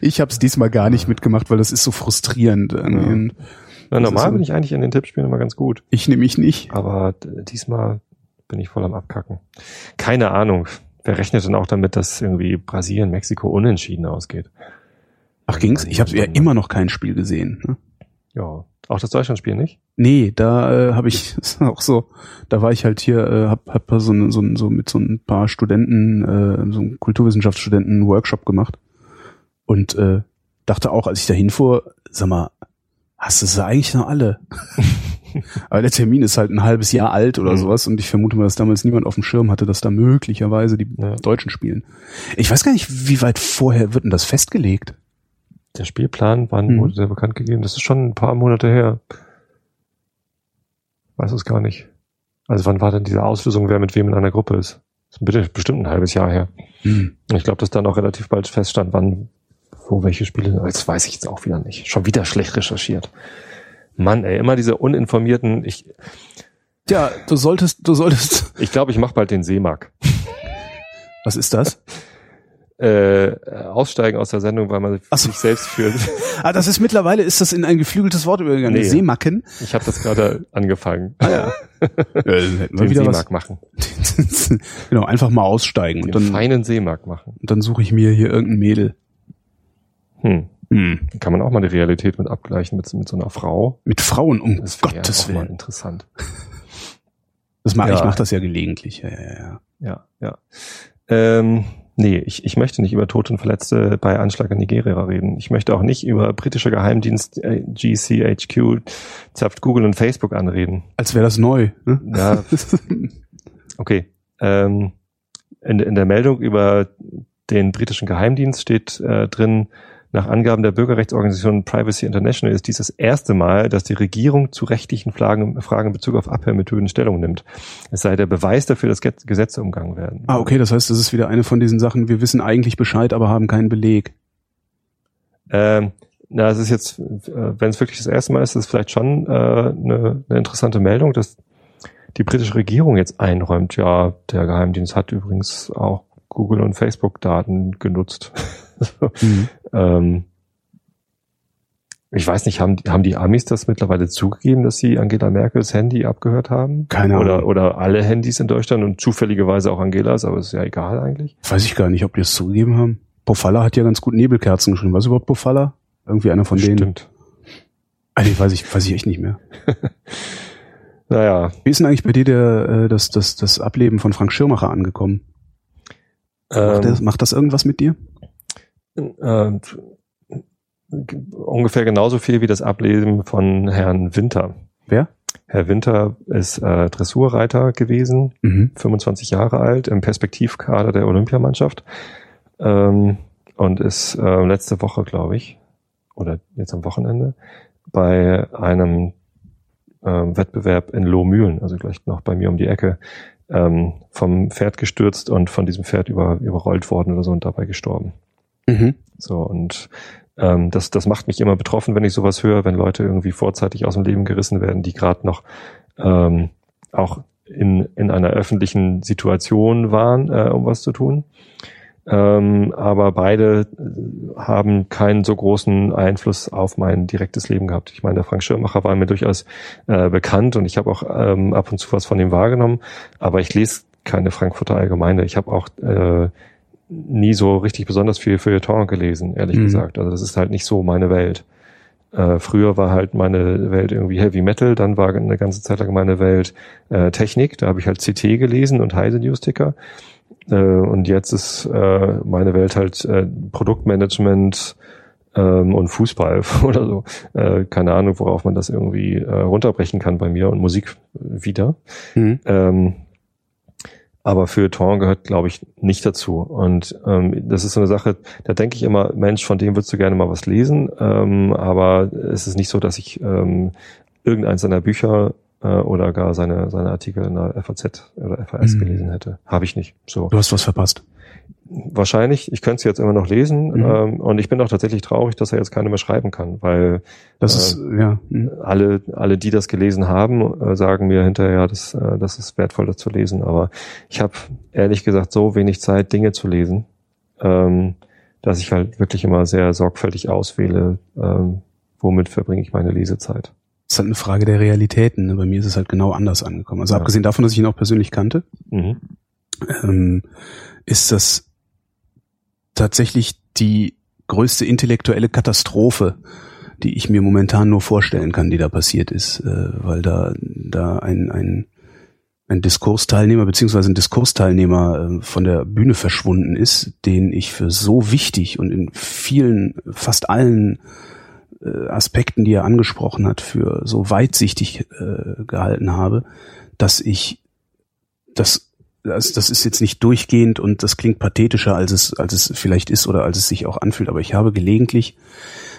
Ich habe es diesmal gar nicht mitgemacht, weil das ist so frustrierend. Ja. Und Na, normal so- bin ich eigentlich in den Tippspielen immer ganz gut. Ich nehme mich nicht. Aber diesmal bin ich voll am Abkacken. Keine Ahnung. Wer rechnet denn auch damit, dass irgendwie Brasilien, Mexiko unentschieden ausgeht? Ach ging's? Ich habe ja immer noch kein Spiel gesehen. Ne? Ja. Auch das Deutschlandspiel nicht? Nee, da äh, habe ich auch so, da war ich halt hier, äh, hab, hab so, ne- so, so mit so ein paar Studenten, äh, so einem Kulturwissenschaftsstudenten einen Workshop gemacht und äh, dachte auch, als ich da hinfuhr, sag mal, hast du sie eigentlich noch alle? Aber der Termin ist halt ein halbes Jahr alt oder Mhm. sowas und ich vermute mal, dass damals niemand auf dem Schirm hatte, dass da möglicherweise die Ja. Deutschen spielen. Ich weiß gar nicht, wie weit vorher wird denn das festgelegt? Der Spielplan, wann Mhm. wurde der bekannt gegeben? Das ist schon ein paar Monate her. Weiß es gar nicht. Also wann war denn diese Auslösung, wer mit wem in einer Gruppe ist? Das ist bestimmt ein halbes Jahr her. Hm. Und Ich glaube, dass dann auch relativ bald feststand, wann, wo welche Spiele Das weiß ich jetzt auch wieder nicht. Schon wieder schlecht recherchiert. Mann, ey, immer diese uninformierten. Ich Ja, du solltest, du solltest. ich, glaube, ich mache bald den Seemark. Was ist das? Äh, aussteigen aus der Sendung, weil man so. sich selbst fühlt. Ah, das ist mittlerweile ist das in ein geflügeltes Wort übergegangen. Nee. Seemacken. Ich habe das gerade angefangen. Ah ja. ja Den wieder Seemark machen. genau, einfach mal aussteigen Den und dann, feinen Seemark machen. und dann suche ich mir hier irgendein Mädel. Hm. Hm. Kann man auch mal die Realität mit abgleichen mit, mit so einer Frau. Mit Frauen, um Das wäre Gottes auch mal Willen. interessant. Das mach, Ja. Ich mache das ja gelegentlich. Ja, ja, ja. Ja, ja. Ähm, nee, ich, ich möchte nicht über Tote und Verletzte bei Anschlag in Nigeria reden. Ich möchte auch nicht über britische Geheimdienst äh, GCHQ zapft Google und Facebook anreden. Als wäre das neu. Ne? Ja, okay. Ähm, in, in der Meldung über den britischen Geheimdienst steht äh, drin, nach Angaben der Bürgerrechtsorganisation Privacy International ist dies das erste Mal, dass die Regierung zu rechtlichen Fragen, Fragen in Bezug auf Abhörmethoden Stellung nimmt. Es sei der Beweis dafür, dass Ge- Gesetze umgangen werden. ah, okay, das heißt, das ist wieder eine von diesen Sachen, wir wissen eigentlich Bescheid, aber haben keinen Beleg. Ähm, na, es ist jetzt, äh, wenn es wirklich das erste Mal ist, ist es vielleicht schon äh, eine, eine interessante Meldung, dass die britische Regierung jetzt einräumt, ja, der Geheimdienst hat übrigens auch Google und Facebook Daten genutzt. Mhm. ähm, ich weiß nicht, haben, haben die Amis das mittlerweile zugegeben, dass sie Angela Merkels Handy abgehört haben? Keine Ahnung. Oder, oder alle Handys in Deutschland und zufälligerweise auch Angelas, aber ist ja egal eigentlich. Weiß ich gar nicht, ob die es zugegeben haben. Pofalla hat ja ganz gut Nebelkerzen geschrieben. Was überhaupt Pofalla? Irgendwie einer von denen. Stimmt. Nee, weiß ich, weiß ich echt nicht mehr. Naja, Wie ist denn eigentlich bei dir der, äh, das, das, das Ableben von Frank Schirmacher angekommen? Macht, ähm, das, macht das irgendwas mit dir? Äh, ungefähr genauso viel wie das Ableben von Herrn Winter. Wer? Herr Winter ist äh, Dressurreiter gewesen, Mhm. 25 Jahre alt, im Perspektivkader der Olympiamannschaft ähm, und ist äh, letzte Woche, glaube ich, oder jetzt am Wochenende, bei einem ähm, Wettbewerb in Lohmühlen, also gleich noch bei mir um die Ecke, ähm, vom Pferd gestürzt und von diesem Pferd über, überrollt worden oder so und dabei gestorben. Mhm. So, und ähm, das, das macht mich immer betroffen, wenn ich sowas höre, wenn Leute irgendwie vorzeitig aus dem Leben gerissen werden, die gerade noch ähm, auch in, in einer öffentlichen Situation waren, äh, um was zu tun. Ähm, aber beide äh, haben keinen so großen Einfluss auf mein direktes Leben gehabt. Ich meine, der Frank Schirmacher war mir durchaus äh, bekannt und ich habe auch ähm, ab und zu was von ihm wahrgenommen, aber ich lese keine Frankfurter Allgemeine. Ich habe auch äh, nie so richtig besonders viel Feuilleton gelesen, ehrlich Mhm. gesagt. Also das ist halt nicht so meine Welt. Äh, früher war halt meine Welt irgendwie Heavy Metal, dann war eine ganze Zeit lang meine Welt äh, Technik, da habe ich halt CT gelesen und Heise Newsticker. Äh, und jetzt ist äh, meine Welt halt äh, Produktmanagement ähm, und Fußball oder so. Äh, keine Ahnung, worauf man das irgendwie äh, runterbrechen kann bei mir und Musik wieder. Mhm. Ähm, aber Feuilleton gehört, glaube ich, nicht dazu. Und ähm, das ist so eine Sache, da denke ich immer, Mensch, von dem würdest du gerne mal was lesen. Ähm, aber es ist nicht so, dass ich ähm, irgendeins seiner Bücher äh, oder gar seine, seine Artikel in der FAZ oder FAS Mhm. gelesen hätte. Habe ich nicht. So. Du hast was verpasst. Wahrscheinlich, ich könnte es jetzt immer noch lesen. Mhm. Ähm, und ich bin auch tatsächlich traurig, dass er jetzt keine mehr schreiben kann, weil Das Äh, ist, ja. mhm. alle, alle, die das gelesen haben, äh, sagen mir hinterher, das, äh, das ist wertvoll, das zu lesen. Aber ich habe ehrlich gesagt so wenig Zeit, Dinge zu lesen, ähm, dass ich halt wirklich immer sehr sorgfältig auswähle, ähm, womit verbringe ich meine Lesezeit. Das ist halt eine Frage der Realitäten. ne? Bei mir ist es halt genau anders angekommen. Also Ja. abgesehen davon, dass ich ihn auch persönlich kannte, Mhm. ähm, ist das tatsächlich die größte intellektuelle Katastrophe, die ich mir momentan nur vorstellen kann, die da passiert ist, äh, weil da da ein ein ein Diskursteilnehmer beziehungsweise ein Diskursteilnehmer äh, von der Bühne verschwunden ist, den ich für so wichtig und in vielen, fast allen äh, Aspekten, die er angesprochen hat, für so weitsichtig äh, gehalten habe, dass ich das das, das ist jetzt nicht durchgehend und das klingt pathetischer, als es, als es vielleicht ist oder als es sich auch anfühlt, aber ich habe gelegentlich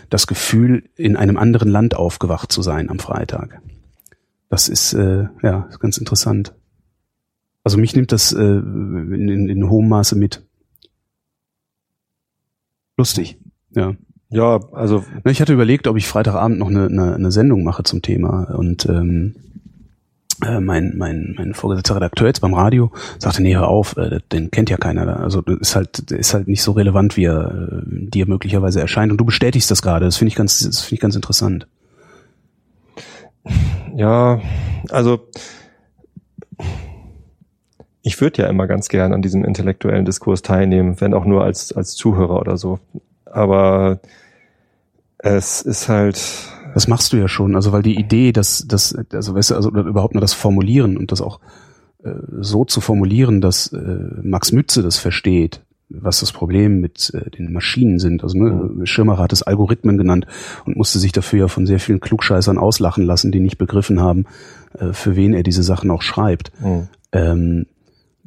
das Gefühl, in einem anderen Land aufgewacht zu sein am Freitag. Das ist äh, ja ist ganz interessant. Also mich nimmt das äh, in, in, in hohem Maße mit. Lustig, ja. Ja, also Ich hatte überlegt, ob ich Freitagabend noch eine, eine, eine Sendung mache zum Thema und ähm, äh, mein, mein, mein vorgesetzter Redakteur jetzt beim Radio sagte, nee, hör auf, äh, den kennt ja keiner. da. Also ist halt, ist halt nicht so relevant, wie er äh, dir möglicherweise erscheint. Und du bestätigst das gerade. Das finde ich ganz, das finde ich ganz interessant. Ja, also ich würde ja immer ganz gern an diesem intellektuellen Diskurs teilnehmen, wenn auch nur als, als Zuhörer oder so. Aber es ist halt, Das machst du ja schon. Also weil die Idee, dass, dass also weißt du, also überhaupt nur das Formulieren und das auch äh, so zu formulieren, dass äh, Max Mütze das versteht, was das Problem mit äh, den Maschinen sind. Also ne, Schirmacher hat es Algorithmen genannt und musste sich dafür ja von sehr vielen Klugscheißern auslachen lassen, die nicht begriffen haben, äh, für wen er diese Sachen auch schreibt. mh, Ähm,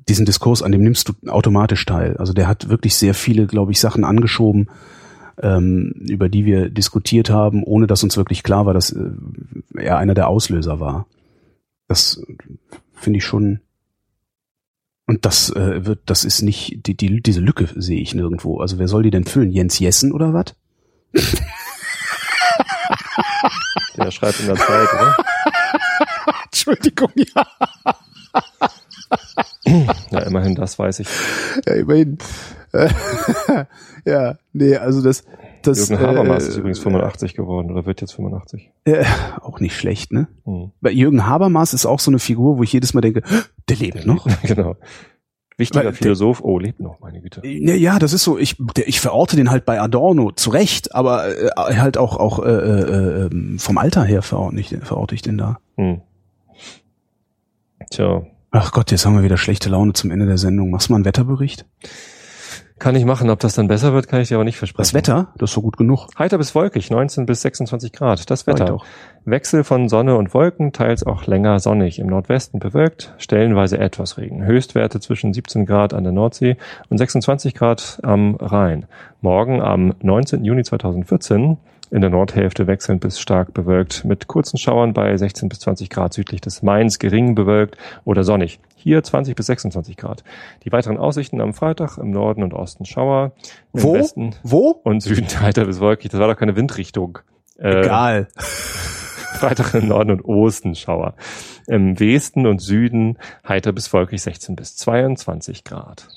diesen Diskurs, an dem nimmst du automatisch teil. Also der hat wirklich sehr viele, glaube ich, Sachen angeschoben, ähm, über die wir diskutiert haben, ohne dass uns wirklich klar war, dass äh, er einer der Auslöser war. Das finde ich schon. Und das äh, wird, das ist nicht, die, die, diese Lücke sehe ich nirgendwo. Also wer soll die denn füllen? Jens Jessen oder was? der schreibt in der Zeit, oder? Entschuldigung, ja. Ja, immerhin das weiß ich. ja immerhin. ja, nee, also das, das Jürgen Habermas äh, ist übrigens 85 geworden oder wird jetzt 85. Äh, auch nicht schlecht, ne? Hm. Bei Jürgen Habermas ist auch so eine Figur, wo ich jedes Mal denke, der lebt noch. genau. Wichtiger Weil der- Philosoph, oh, lebt noch, meine Güte. Ja, ja, das ist so. Ich, der, ich verorte den halt bei Adorno zu Recht, aber äh, halt auch auch äh, äh, ähm, vom Alter her verorte ich, den- verorte ich den da. Hm. Tja, Ach Gott, jetzt haben wir wieder schlechte Laune zum Ende der Sendung. Machst du mal einen Wetterbericht? Kann ich machen. Ob das dann besser wird, kann ich dir aber nicht versprechen. Das Wetter, das ist so gut genug. Heiter bis wolkig, 19 bis 26 Grad. Das Wetter. Wechsel von Sonne und Wolken, teils auch länger sonnig. Im Nordwesten bewölkt, stellenweise etwas Regen. Höchstwerte zwischen 17 Grad an der Nordsee und 26 Grad am Rhein. Morgen am 19. Juni 2014 in der Nordhälfte wechselnd bis stark bewölkt mit kurzen Schauern bei 16 bis 20 Grad südlich des Mains, gering bewölkt oder sonnig. Hier 20 bis 26 Grad. Die weiteren Aussichten am Freitag im Norden und Osten Schauer. Im Wo? Westen Wo? und Süden heiter bis wolkig. Das war doch keine Windrichtung. Äh, Egal. Freitag im Norden und Osten Schauer. Im Westen und Süden heiter bis wolkig 16 bis 22 Grad.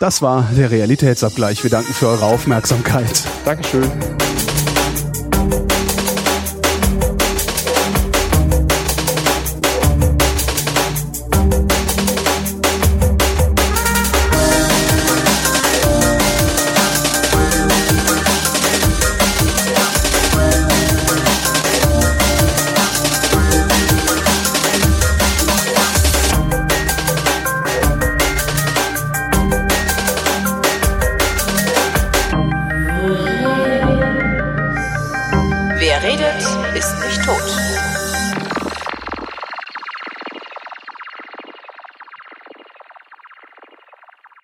Das war der Realitätsabgleich. Wir danken für eure Aufmerksamkeit. Dankeschön.